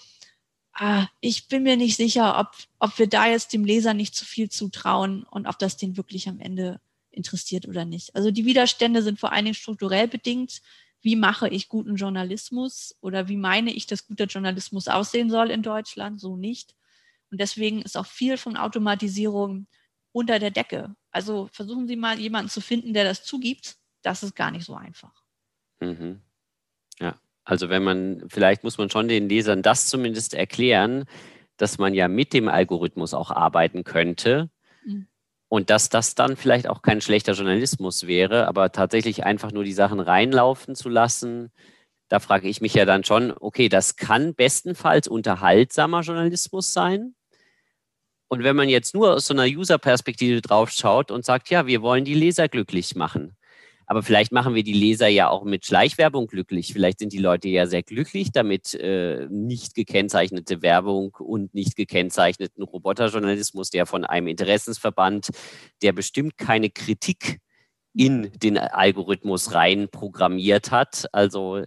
äh, ich bin mir nicht sicher, ob, ob wir da jetzt dem Leser nicht zu viel zutrauen und ob das den wirklich am Ende interessiert oder nicht. Also die Widerstände sind vor allen Dingen strukturell bedingt wie mache ich guten Journalismus oder wie meine ich, dass guter Journalismus aussehen soll in Deutschland, so nicht. Und deswegen ist auch viel von Automatisierung unter der Decke. Also versuchen Sie mal jemanden zu finden, der das zugibt. Das ist gar nicht so einfach. Mhm. Ja, also wenn man, vielleicht muss man schon den Lesern das zumindest erklären, dass man ja mit dem Algorithmus auch arbeiten könnte und dass das dann vielleicht auch kein schlechter Journalismus wäre, aber tatsächlich einfach nur die Sachen reinlaufen zu lassen, da frage ich mich ja dann schon, okay, das kann bestenfalls unterhaltsamer Journalismus sein, Und wenn man jetzt nur aus so einer User-Perspektive drauf schaut und sagt, ja, wir wollen die Leser glücklich machen, aber vielleicht machen wir die Leser ja auch mit Schleichwerbung glücklich. Vielleicht sind die Leute ja sehr glücklich damit, äh, nicht gekennzeichnete Werbung und nicht gekennzeichneten Roboterjournalismus, der von einem Interessensverband, der bestimmt keine Kritik in den Algorithmus rein programmiert hat. Also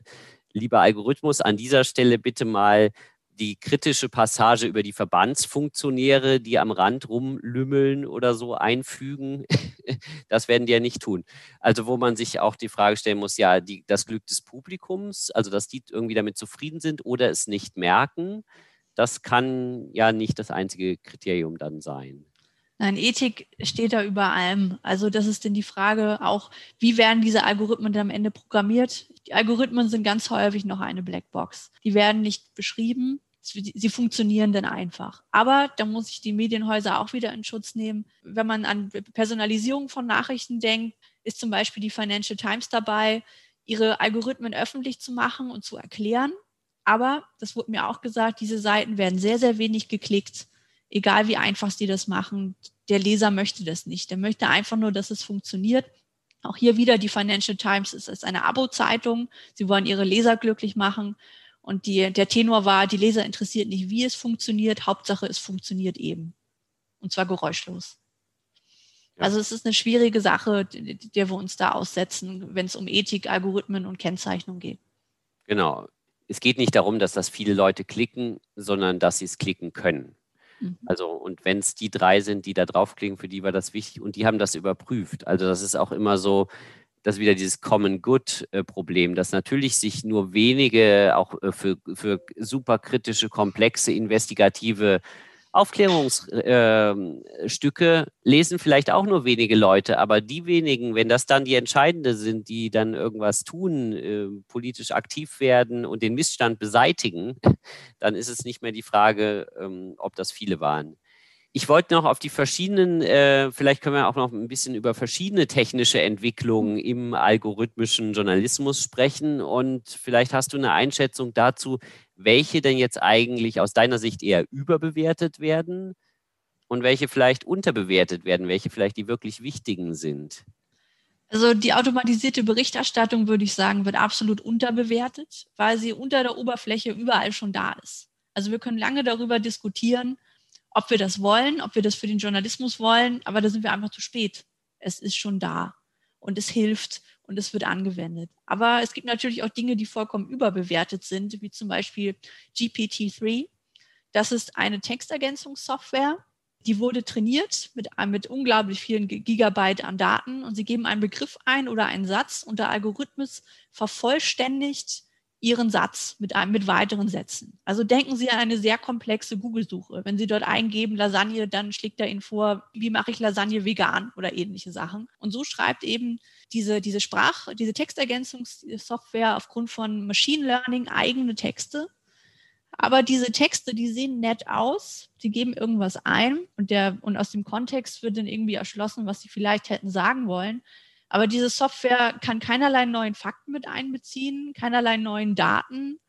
lieber Algorithmus, an dieser Stelle bitte mal die kritische Passage über die Verbandsfunktionäre, die am Rand rumlümmeln oder so einfügen. (laughs) Das werden die ja nicht tun. Also wo man sich auch die Frage stellen muss, ja, die, das Glück des Publikums, also dass die irgendwie damit zufrieden sind oder es nicht merken, das kann ja nicht das einzige Kriterium dann sein. Nein, Ethik steht da über allem. Also das ist denn die Frage auch, wie werden diese Algorithmen dann am Ende programmiert? Die Algorithmen sind ganz häufig noch eine Blackbox. Die werden nicht beschrieben, sie funktionieren dann einfach. Aber da muss ich die Medienhäuser auch wieder in Schutz nehmen. Wenn man an Personalisierung von Nachrichten denkt, ist zum Beispiel die Financial Times dabei, ihre Algorithmen öffentlich zu machen und zu erklären. Aber, das wurde mir auch gesagt, diese Seiten werden sehr, sehr wenig geklickt. Egal wie einfach sie das machen, der Leser möchte das nicht. Der möchte einfach nur, dass es funktioniert. Auch hier wieder die Financial Times ist eine Abo-Zeitung. Sie wollen ihre Leser glücklich machen. Und die, der Tenor war, die Leser interessiert nicht, wie es funktioniert, Hauptsache es funktioniert eben. Und zwar geräuschlos. Ja. Also es ist eine schwierige Sache, der wir uns da aussetzen, wenn es um Ethik, Algorithmen und Kennzeichnung geht. Genau. Es geht nicht darum, dass das viele Leute klicken, sondern dass sie es klicken können. Mhm. Also, und wenn es die drei sind, die da draufklicken, für die war das wichtig und die haben das überprüft. Also, das ist auch immer so, das wieder dieses Common Good-Problem, dass natürlich sich nur wenige auch äh, für, für superkritische, komplexe, investigative Aufklärungsstücke äh, lesen vielleicht auch nur wenige Leute, aber die wenigen, wenn das dann die Entscheidende sind, die dann irgendwas tun, äh, politisch aktiv werden und den Missstand beseitigen, (laughs) dann ist es nicht mehr die Frage, ähm, ob das viele waren. Ich wollte noch auf die verschiedenen, äh, vielleicht können wir auch noch ein bisschen über verschiedene technische Entwicklungen im algorithmischen Journalismus sprechen. Und vielleicht hast du eine Einschätzung dazu, welche denn jetzt eigentlich aus deiner Sicht eher überbewertet werden und welche vielleicht unterbewertet werden, welche vielleicht die wirklich wichtigen sind. Also die automatisierte Berichterstattung, würde ich sagen, wird absolut unterbewertet, weil sie unter der Oberfläche überall schon da ist. Also wir können lange darüber diskutieren, ob wir das wollen, ob wir das für den Journalismus wollen, aber da sind wir einfach zu spät. Es ist schon da und es hilft und es wird angewendet. Aber es gibt natürlich auch Dinge, die vollkommen überbewertet sind, wie zum Beispiel GPT-3. Das ist eine Textergänzungssoftware. Die wurde trainiert mit, mit unglaublich vielen Gigabyte an Daten und sie geben einen Begriff ein oder einen Satz und der Algorithmus vervollständigt Ihren Satz mit, einem, mit weiteren Sätzen. Also denken Sie an eine sehr komplexe Google-Suche. Wenn Sie dort eingeben Lasagne, dann schlägt er Ihnen vor, wie mache ich Lasagne vegan oder ähnliche Sachen. Und so schreibt eben diese, diese Sprach-, diese Textergänzungssoftware aufgrund von Machine Learning eigene Texte. Aber diese Texte, die sehen nett aus, sie geben irgendwas ein und, der, und aus dem Kontext wird dann irgendwie erschlossen, was sie vielleicht hätten sagen wollen. Aber diese Software kann keinerlei neuen Fakten mit einbeziehen, keinerlei neuen Daten,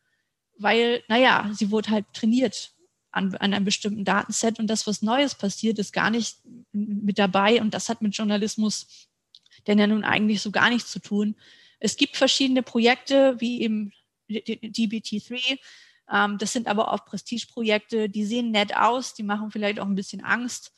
weil, naja, sie wurde halt trainiert an, an einem bestimmten Datenset und das, was Neues passiert, ist gar nicht mit dabei und das hat mit Journalismus denn ja nun eigentlich so gar nichts zu tun. Es gibt verschiedene Projekte, wie eben DBT3, ähm, das sind aber auch Prestigeprojekte, die sehen nett aus, die machen vielleicht auch ein bisschen Angst,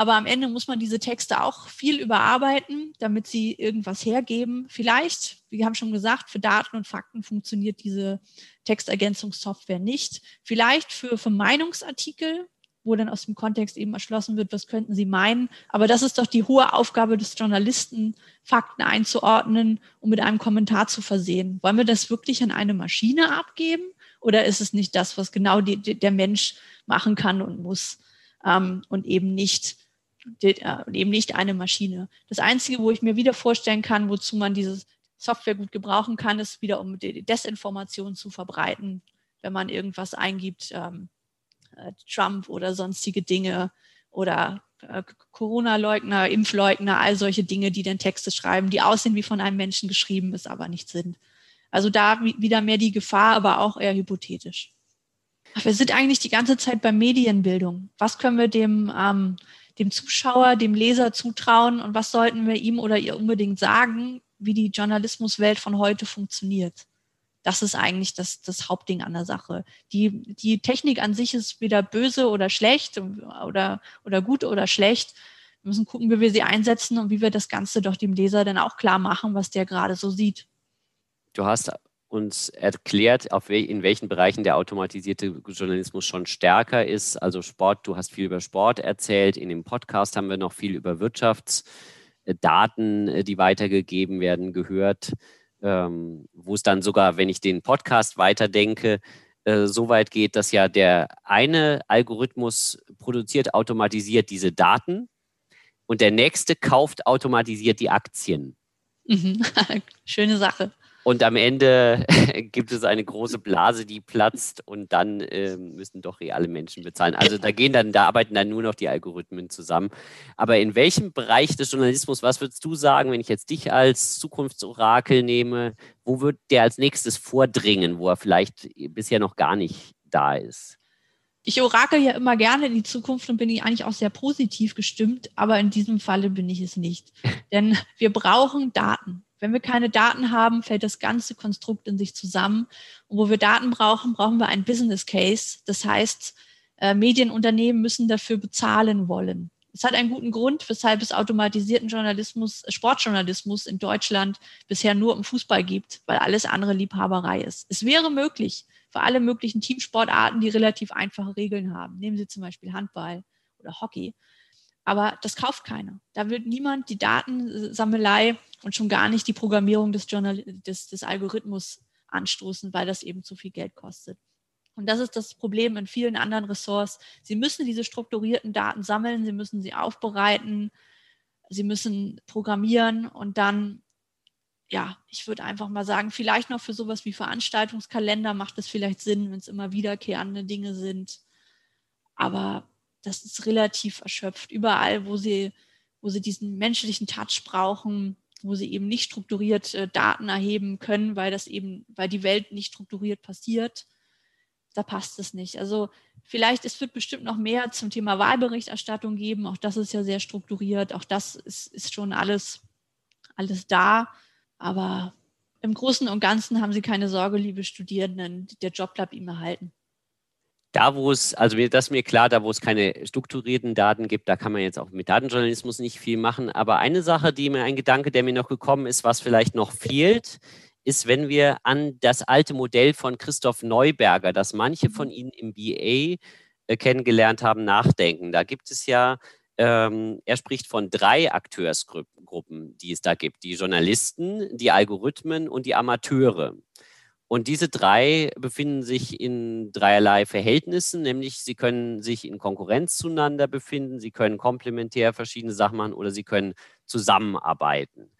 aber am Ende muss man diese Texte auch viel überarbeiten, damit sie irgendwas hergeben. Vielleicht, wir haben schon gesagt, für Daten und Fakten funktioniert diese Textergänzungssoftware nicht. Vielleicht für, für Meinungsartikel, wo dann aus dem Kontext eben erschlossen wird, was könnten Sie meinen. Aber das ist doch die hohe Aufgabe des Journalisten, Fakten einzuordnen und mit einem Kommentar zu versehen. Wollen wir das wirklich an eine Maschine abgeben? Oder ist es nicht das, was genau die, der Mensch machen kann und muss ähm, und eben nicht äh, eben nicht eine Maschine. Das Einzige, wo ich mir wieder vorstellen kann, wozu man diese Software gut gebrauchen kann, ist wieder, um Desinformation zu verbreiten, wenn man irgendwas eingibt, ähm, äh, Trump oder sonstige Dinge oder äh, Corona-Leugner, Impfleugner, all solche Dinge, die dann Texte schreiben, die aussehen wie von einem Menschen geschrieben, es aber nicht sind. Also da wieder mehr die Gefahr, aber auch eher hypothetisch. Wir sind eigentlich die ganze Zeit bei Medienbildung. Was können wir dem, ähm, dem Zuschauer, dem Leser zutrauen und was sollten wir ihm oder ihr unbedingt sagen, wie die Journalismuswelt von heute funktioniert? Das ist eigentlich das, das Hauptding an der Sache. Die, die Technik an sich ist weder böse oder schlecht oder, oder gut oder schlecht. Wir müssen gucken, wie wir sie einsetzen und wie wir das Ganze doch dem Leser dann auch klar machen, was der gerade so sieht. Du hast uns erklärt, in welchen Bereichen der automatisierte Journalismus schon stärker ist. Also Sport, du hast viel über Sport erzählt. In dem Podcast haben wir noch viel über Wirtschaftsdaten, äh, die weitergegeben werden, gehört, ähm, wo es dann sogar, wenn ich den Podcast weiterdenke, äh, so weit geht, dass ja der eine Algorithmus produziert automatisiert diese Daten und der nächste kauft automatisiert die Aktien. Mhm. (laughs) Schöne Sache. Und am Ende (laughs) gibt es eine große Blase, die platzt und dann äh, müssen doch reale Menschen bezahlen. Also da gehen dann, da arbeiten dann nur noch die Algorithmen zusammen. Aber in welchem Bereich des Journalismus, was würdest du sagen, wenn ich jetzt dich als Zukunftsorakel nehme, wo wird der als nächstes vordringen, wo er vielleicht bisher noch gar nicht da ist? Ich orakel ja immer gerne in die Zukunft und bin ich eigentlich auch sehr positiv gestimmt, aber in diesem Falle bin ich es nicht. (laughs) Denn wir brauchen Daten. Wenn wir keine Daten haben, fällt das ganze Konstrukt in sich zusammen. Und wo wir Daten brauchen, brauchen wir einen Business Case. Das heißt, äh, Medienunternehmen müssen dafür bezahlen wollen. Es hat einen guten Grund, weshalb es automatisierten Journalismus, äh, Sportjournalismus in Deutschland bisher nur im Fußball gibt, weil alles andere Liebhaberei ist. Es wäre möglich für alle möglichen Teamsportarten, die relativ einfache Regeln haben. Nehmen Sie zum Beispiel Handball oder Hockey. Aber das kauft keiner. Da wird niemand die Datensammelei und schon gar nicht die Programmierung des, Journal des, des Algorithmus anstoßen, weil das eben zu viel Geld kostet. Und das ist das Problem in vielen anderen Ressorts. Sie müssen diese strukturierten Daten sammeln, sie müssen sie aufbereiten, sie müssen programmieren und dann, ja, ich würde einfach mal sagen, vielleicht noch für sowas wie Veranstaltungskalender macht es vielleicht Sinn, wenn es immer wiederkehrende Dinge sind. Aber das ist relativ erschöpft. Überall, wo sie, wo sie diesen menschlichen Touch brauchen, wo sie eben nicht strukturiert äh, Daten erheben können, weil das eben, weil die Welt nicht strukturiert passiert, da passt es nicht. Also vielleicht, es wird bestimmt noch mehr zum Thema Wahlberichterstattung geben. Auch das ist ja sehr strukturiert. Auch das ist, ist schon alles, alles da. Aber im Großen und Ganzen haben Sie keine Sorge, liebe Studierenden, der Job bleibt Ihnen erhalten. Da, wo es, also das ist mir klar, da, wo es keine strukturierten Daten gibt, da kann man jetzt auch mit Datenjournalismus nicht viel machen. Aber eine Sache, die mir, ein Gedanke, der mir noch gekommen ist, was vielleicht noch fehlt, ist, wenn wir an das alte Modell von Christoph Neuberger, das manche von Ihnen im BA äh, kennengelernt haben, nachdenken. Da gibt es ja, ähm, er spricht von drei Akteursgruppen, die es da gibt. Die Journalisten, die Algorithmen und die Amateure. Und diese drei befinden sich in dreierlei Verhältnissen, nämlich sie können sich in Konkurrenz zueinander befinden, sie können komplementär verschiedene Sachen machen oder sie können zusammenarbeiten.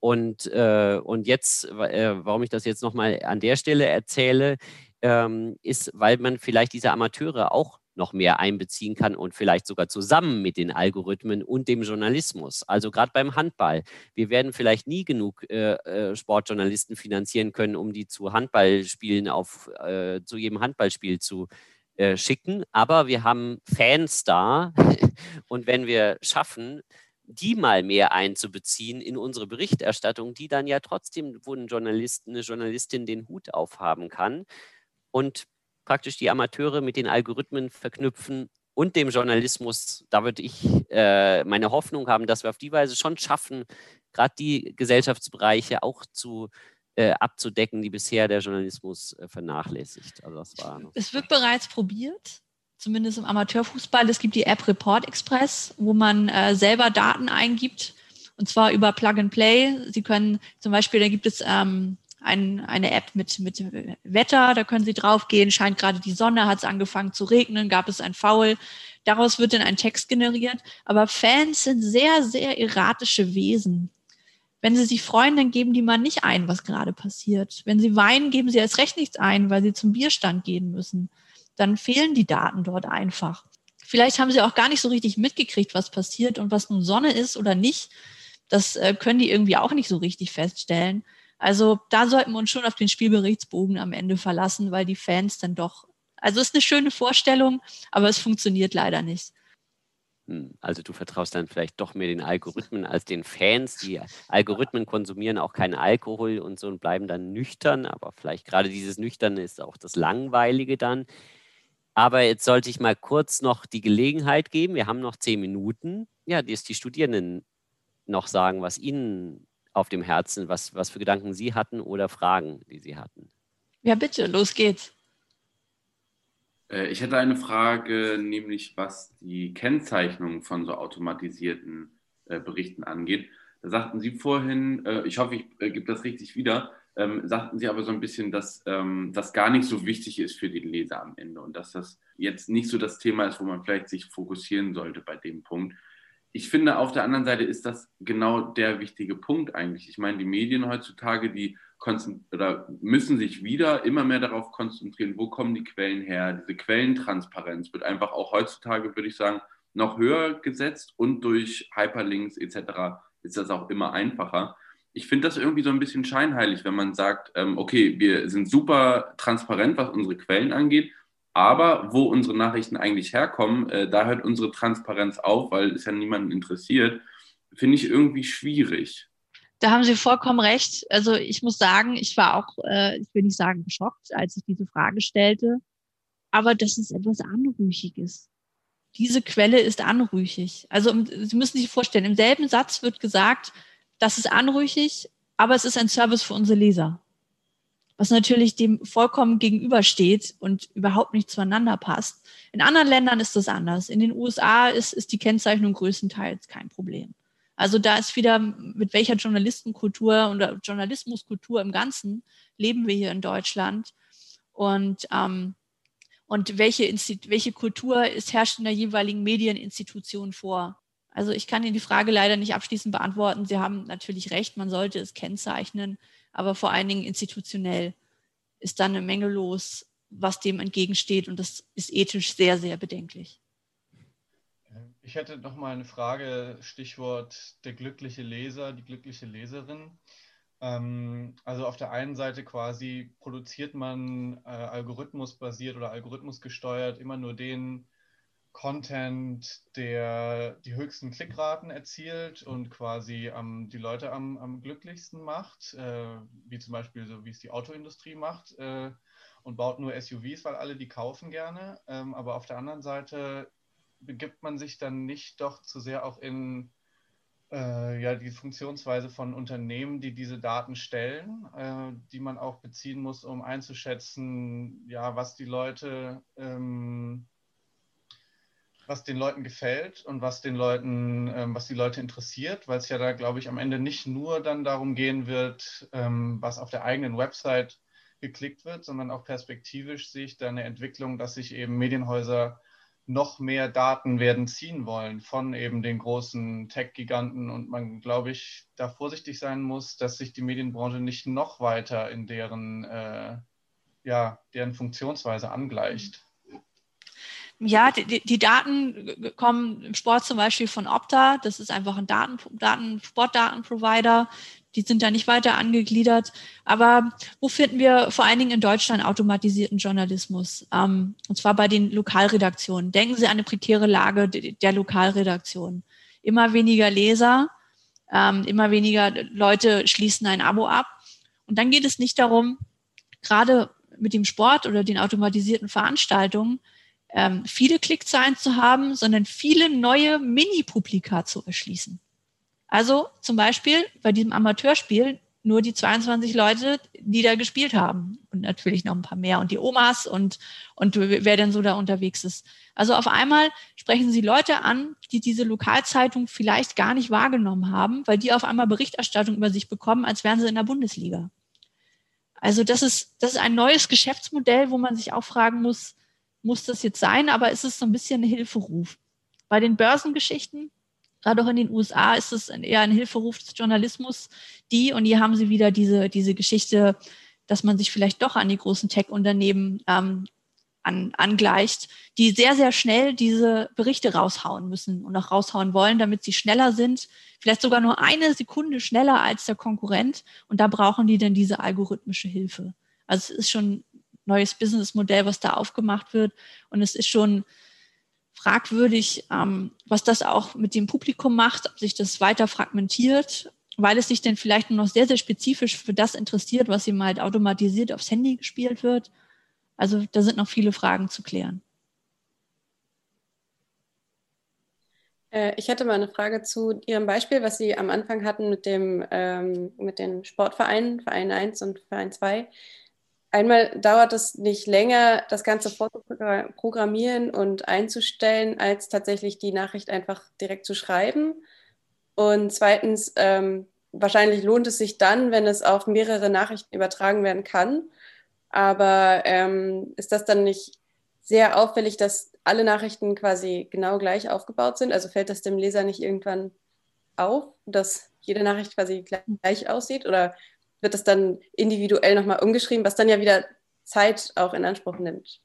Und, äh, und jetzt, äh, warum ich das jetzt nochmal an der Stelle erzähle, ähm, ist, weil man vielleicht diese Amateure auch noch mehr einbeziehen kann und vielleicht sogar zusammen mit den Algorithmen und dem Journalismus. Also gerade beim Handball. Wir werden vielleicht nie genug äh, äh, Sportjournalisten finanzieren können, um die zu Handballspielen auf, äh, zu jedem Handballspiel zu äh, schicken. Aber wir haben Fans da (laughs) und wenn wir schaffen, die mal mehr einzubeziehen in unsere Berichterstattung, die dann ja trotzdem, wo ein Journalist, eine Journalistin den Hut aufhaben kann und praktisch die Amateure mit den Algorithmen verknüpfen und dem Journalismus, da würde ich äh, meine Hoffnung haben, dass wir auf die Weise schon schaffen, gerade die Gesellschaftsbereiche auch zu äh, abzudecken, die bisher der Journalismus äh, vernachlässigt. Also das war es wird bereits probiert, zumindest im Amateurfußball. Es gibt die App Report Express, wo man äh, selber Daten eingibt und zwar über Plug and Play. Sie können zum Beispiel, da gibt es ähm, ein, eine App mit, mit Wetter, da können Sie draufgehen, scheint gerade die Sonne, hat es angefangen zu regnen, gab es ein Foul. Daraus wird dann ein Text generiert. Aber Fans sind sehr, sehr erratische Wesen. Wenn sie sich freuen, dann geben die mal nicht ein, was gerade passiert. Wenn sie weinen, geben sie erst recht nichts ein, weil sie zum Bierstand gehen müssen. Dann fehlen die Daten dort einfach. Vielleicht haben sie auch gar nicht so richtig mitgekriegt, was passiert und was nun Sonne ist oder nicht. Das äh, können die irgendwie auch nicht so richtig feststellen. Also da sollten wir uns schon auf den Spielberichtsbogen am Ende verlassen, weil die Fans dann doch Also ist eine schöne Vorstellung, aber es funktioniert leider nicht. Hm, also du vertraust dann vielleicht doch mehr den Algorithmen als den Fans. Die Algorithmen konsumieren auch keinen Alkohol und so und bleiben dann nüchtern, aber vielleicht gerade dieses Nüchterne ist auch das Langweilige dann. Aber jetzt sollte ich mal kurz noch die Gelegenheit geben. Wir haben noch zehn Minuten. Ja, dass die Studierenden noch sagen, was ihnen auf dem Herzen, was, was für Gedanken sie hatten oder Fragen, die sie hatten. Ja, bitte, los geht's. Äh, ich hätte eine Frage, nämlich was die Kennzeichnung von so automatisierten äh, Berichten angeht. Da sagten Sie vorhin, äh, ich hoffe, ich gebe das richtig wieder, ähm, sagten Sie aber so ein bisschen, dass ähm, das gar nicht so wichtig ist für den Leser am Ende und dass das jetzt nicht so das Thema ist, wo man vielleicht sich fokussieren sollte bei dem Punkt. Ich finde, auf der anderen Seite ist das genau der wichtige Punkt eigentlich. Ich meine, die Medien heutzutage, die oder müssen sich wieder immer mehr darauf konzentrieren, wo kommen die Quellen her. Diese Quellentransparenz wird einfach auch heutzutage, würde ich sagen, noch höher gesetzt und durch Hyperlinks etc. ist das auch immer einfacher. Ich finde das irgendwie so ein bisschen scheinheilig, wenn man sagt, ähm, okay, wir sind super transparent, was unsere Quellen angeht, aber wo unsere Nachrichten eigentlich herkommen, äh, da hört unsere Transparenz auf, weil es ja niemanden interessiert, finde ich irgendwie schwierig. Da haben Sie vollkommen recht. Also ich muss sagen, ich war auch, äh, ich will nicht sagen geschockt, als ich diese Frage stellte, aber das ist etwas Anrüchiges. Diese Quelle ist anrüchig. Also Sie müssen sich vorstellen, im selben Satz wird gesagt, das ist anrüchig, aber es ist ein Service für unsere Leser. Was natürlich dem vollkommen gegenübersteht und überhaupt nicht zueinander passt. In anderen Ländern ist das anders. In den USA ist, ist die Kennzeichnung größtenteils kein Problem. Also da ist wieder, mit welcher Journalistenkultur oder Journalismuskultur im Ganzen leben wir hier in Deutschland und, ähm, und welche, welche Kultur ist, herrscht in der jeweiligen Medieninstitution vor. Also ich kann Ihnen die Frage leider nicht abschließend beantworten. Sie haben natürlich recht, man sollte es kennzeichnen, aber vor allen Dingen institutionell ist da eine Menge los, was dem entgegensteht und das ist ethisch sehr, sehr bedenklich. Ich hätte noch mal eine Frage, Stichwort der glückliche Leser, die glückliche Leserin. Ähm, also auf der einen Seite quasi produziert man äh, algorithmusbasiert oder algorithmusgesteuert immer nur den Content, der die höchsten Klickraten erzielt und quasi ähm, die Leute am, am glücklichsten macht, äh, wie zum Beispiel so wie es die Autoindustrie macht äh, und baut nur SUVs, weil alle die kaufen gerne. Ähm, aber auf der anderen Seite begibt man sich dann nicht doch zu sehr auch in äh, ja, die Funktionsweise von Unternehmen, die diese Daten stellen, äh, die man auch beziehen muss, um einzuschätzen, ja, was die Leute, ähm, was den Leuten gefällt und was den Leuten, ähm, was die Leute interessiert, weil es ja da, glaube ich, am Ende nicht nur dann darum gehen wird, ähm, was auf der eigenen Website geklickt wird, sondern auch perspektivisch sehe ich da eine Entwicklung, dass sich eben Medienhäuser noch mehr Daten werden ziehen wollen von eben den großen Tech-Giganten und man, glaube ich, da vorsichtig sein muss, dass sich die Medienbranche nicht noch weiter in deren, äh, ja, deren Funktionsweise angleicht. Ja, die, die, Daten kommen im Sport zum Beispiel von Opta. Das ist einfach ein Daten, Daten, Sportdatenprovider die sind da nicht weiter angegliedert. Aber wo finden wir vor allen Dingen in Deutschland automatisierten Journalismus? Ähm, und zwar bei den Lokalredaktionen. Denken Sie an eine prekäre Lage der Lokalredaktion. Immer weniger Leser, ähm, immer weniger Leute schließen ein Abo ab. Und dann geht es nicht darum, gerade mit dem Sport oder den automatisierten Veranstaltungen, ähm, viele Klickzahlen zu haben, sondern viele neue Mini-Publika zu erschließen. Also zum Beispiel bei diesem Amateurspiel nur die 22 Leute, die da gespielt haben. Und natürlich noch ein paar mehr und die Omas und, und wer denn so da unterwegs ist. Also auf einmal sprechen sie Leute an, die diese Lokalzeitung vielleicht gar nicht wahrgenommen haben, weil die auf einmal Berichterstattung über sich bekommen, als wären sie in der Bundesliga. Also das ist, das ist ein neues Geschäftsmodell, wo man sich auch fragen muss, muss das jetzt sein? Aber ist es so ein bisschen ein Hilferuf? Bei den Börsengeschichten gerade auch in den USA ist es eher ein Hilferuf des Journalismus, die, und hier haben sie wieder diese, diese Geschichte, dass man sich vielleicht doch an die großen Tech-Unternehmen ähm, an, angleicht, die sehr, sehr schnell diese Berichte raushauen müssen und auch raushauen wollen, damit sie schneller sind, vielleicht sogar nur eine Sekunde schneller als der Konkurrent. Und da brauchen die dann diese algorithmische Hilfe. Also es ist schon neues Businessmodell, was da aufgemacht wird. Und es ist schon fragwürdig, ähm, was das auch mit dem Publikum macht, ob sich das weiter fragmentiert, weil es sich denn vielleicht nur noch sehr, sehr spezifisch für das interessiert, was ihm halt automatisiert aufs Handy gespielt wird. Also da sind noch viele Fragen zu klären. Äh, ich hätte mal eine Frage zu Ihrem Beispiel, was Sie am Anfang hatten mit, dem, ähm, mit den Sportvereinen, Verein 1 und Verein 2. Einmal dauert es nicht länger, das Ganze vorzuprogrammieren und einzustellen, als tatsächlich die Nachricht einfach direkt zu schreiben. Und zweitens, ähm, wahrscheinlich lohnt es sich dann, wenn es auf mehrere Nachrichten übertragen werden kann. Aber ähm, ist das dann nicht sehr auffällig, dass alle Nachrichten quasi genau gleich aufgebaut sind? Also fällt das dem Leser nicht irgendwann auf, dass jede Nachricht quasi gleich aussieht? Oder wird das dann individuell nochmal umgeschrieben, was dann ja wieder Zeit auch in Anspruch nimmt?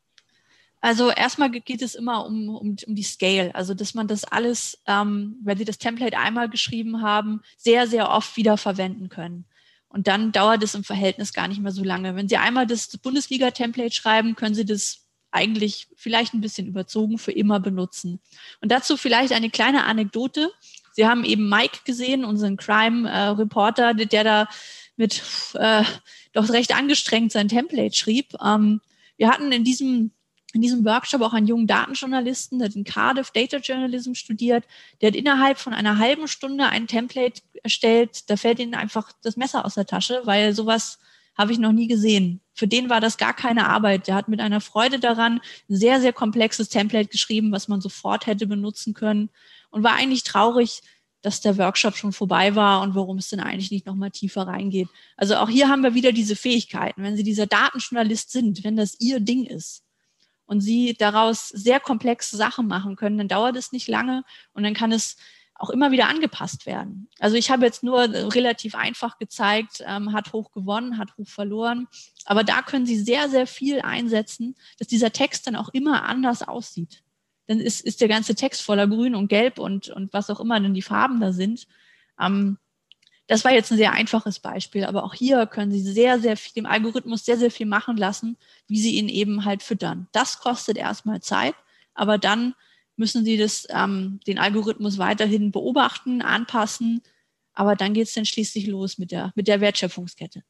Also erstmal geht es immer um, um, um die Scale, also dass man das alles, ähm, wenn Sie das Template einmal geschrieben haben, sehr, sehr oft wieder verwenden können. Und dann dauert es im Verhältnis gar nicht mehr so lange. Wenn Sie einmal das Bundesliga-Template schreiben, können Sie das eigentlich vielleicht ein bisschen überzogen für immer benutzen. Und dazu vielleicht eine kleine Anekdote. Sie haben eben Mike gesehen, unseren Crime-Reporter, äh, der da mit äh, doch recht angestrengt sein Template schrieb. Ähm, wir hatten in diesem in diesem Workshop auch einen jungen Datenjournalisten, der in Cardiff Data Journalism studiert. Der hat innerhalb von einer halben Stunde ein Template erstellt. Da fällt ihnen einfach das Messer aus der Tasche, weil sowas habe ich noch nie gesehen. Für den war das gar keine Arbeit. Der hat mit einer Freude daran ein sehr, sehr komplexes Template geschrieben, was man sofort hätte benutzen können und war eigentlich traurig, dass der Workshop schon vorbei war und warum es denn eigentlich nicht nochmal tiefer reingeht. Also auch hier haben wir wieder diese Fähigkeiten. Wenn Sie dieser Datenjournalist sind, wenn das Ihr Ding ist, und sie daraus sehr komplexe Sachen machen können, dann dauert es nicht lange und dann kann es auch immer wieder angepasst werden. Also ich habe jetzt nur relativ einfach gezeigt, ähm, hat hoch gewonnen, hat hoch verloren. Aber da können Sie sehr, sehr viel einsetzen, dass dieser Text dann auch immer anders aussieht. Dann ist, ist der ganze Text voller Grün und Gelb und, und was auch immer denn die Farben da sind. Ähm, das war jetzt ein sehr einfaches Beispiel, aber auch hier können Sie sehr, sehr viel, dem Algorithmus sehr, sehr viel machen lassen, wie Sie ihn eben halt füttern. Das kostet erstmal Zeit, aber dann müssen Sie das, ähm, den Algorithmus weiterhin beobachten, anpassen, aber dann geht es dann schließlich los mit der, mit der Wertschöpfungskette.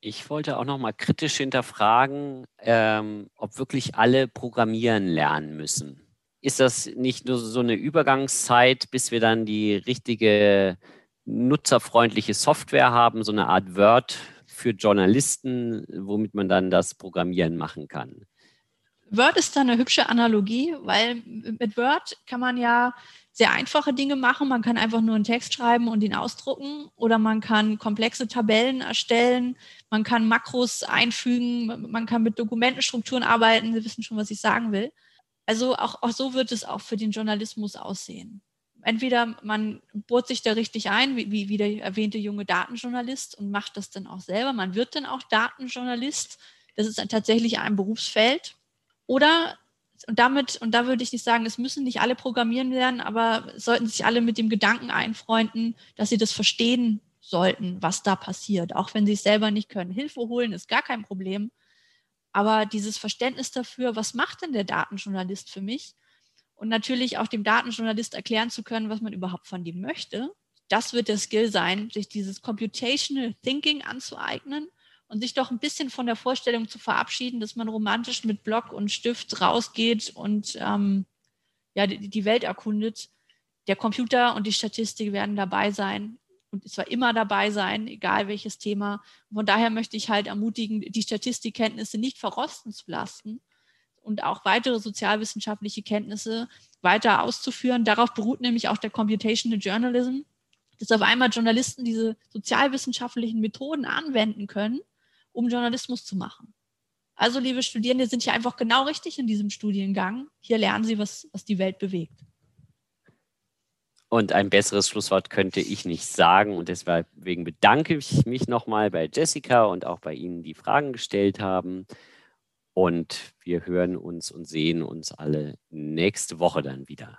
Ich wollte auch noch mal kritisch hinterfragen, ähm, ob wirklich alle programmieren lernen müssen. Ist das nicht nur so eine Übergangszeit, bis wir dann die richtige nutzerfreundliche Software haben, so eine Art Word für Journalisten, womit man dann das Programmieren machen kann. Word ist da eine hübsche Analogie, weil mit Word kann man ja sehr einfache Dinge machen. Man kann einfach nur einen Text schreiben und ihn ausdrucken oder man kann komplexe Tabellen erstellen, man kann Makros einfügen, man kann mit Dokumentenstrukturen arbeiten. Sie wissen schon, was ich sagen will. Also auch, auch so wird es auch für den Journalismus aussehen entweder man bohrt sich da richtig ein, wie, wie der erwähnte junge Datenjournalist und macht das dann auch selber. Man wird dann auch Datenjournalist. Das ist dann tatsächlich ein Berufsfeld. Oder, und damit, und da würde ich nicht sagen, es müssen nicht alle programmieren lernen, aber sollten sich alle mit dem Gedanken einfreunden, dass sie das verstehen sollten, was da passiert, auch wenn sie es selber nicht können. Hilfe holen ist gar kein Problem. Aber dieses Verständnis dafür, was macht denn der Datenjournalist für mich? und natürlich auch dem Datenjournalist erklären zu können, was man überhaupt von dem möchte. Das wird der Skill sein, sich dieses Computational Thinking anzueignen und sich doch ein bisschen von der Vorstellung zu verabschieden, dass man romantisch mit Block und Stift rausgeht und ähm, ja, die, die Welt erkundet. Der Computer und die Statistik werden dabei sein und zwar immer dabei sein, egal welches Thema. Von daher möchte ich halt ermutigen, die Statistikkenntnisse nicht verrosten zu lassen, und auch weitere sozialwissenschaftliche Kenntnisse weiter auszuführen. Darauf beruht nämlich auch der Computational Journalism, dass auf einmal Journalisten diese sozialwissenschaftlichen Methoden anwenden können, um Journalismus zu machen. Also, liebe Studierende, sind hier einfach genau richtig in diesem Studiengang. Hier lernen Sie, was, was die Welt bewegt. Und ein besseres Schlusswort könnte ich nicht sagen. Und deswegen bedanke ich mich nochmal bei Jessica und auch bei Ihnen, die Fragen gestellt haben. Und wir hören uns und sehen uns alle nächste Woche dann wieder.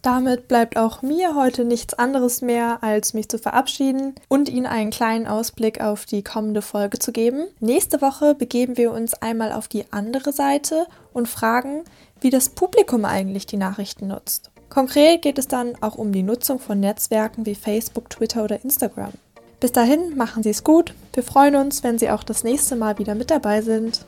Damit bleibt auch mir heute nichts anderes mehr, als mich zu verabschieden und Ihnen einen kleinen Ausblick auf die kommende Folge zu geben. Nächste Woche begeben wir uns einmal auf die andere Seite und fragen, wie das Publikum eigentlich die Nachrichten nutzt. Konkret geht es dann auch um die Nutzung von Netzwerken wie Facebook, Twitter oder Instagram. Bis dahin machen Sie es gut. Wir freuen uns, wenn Sie auch das nächste Mal wieder mit dabei sind.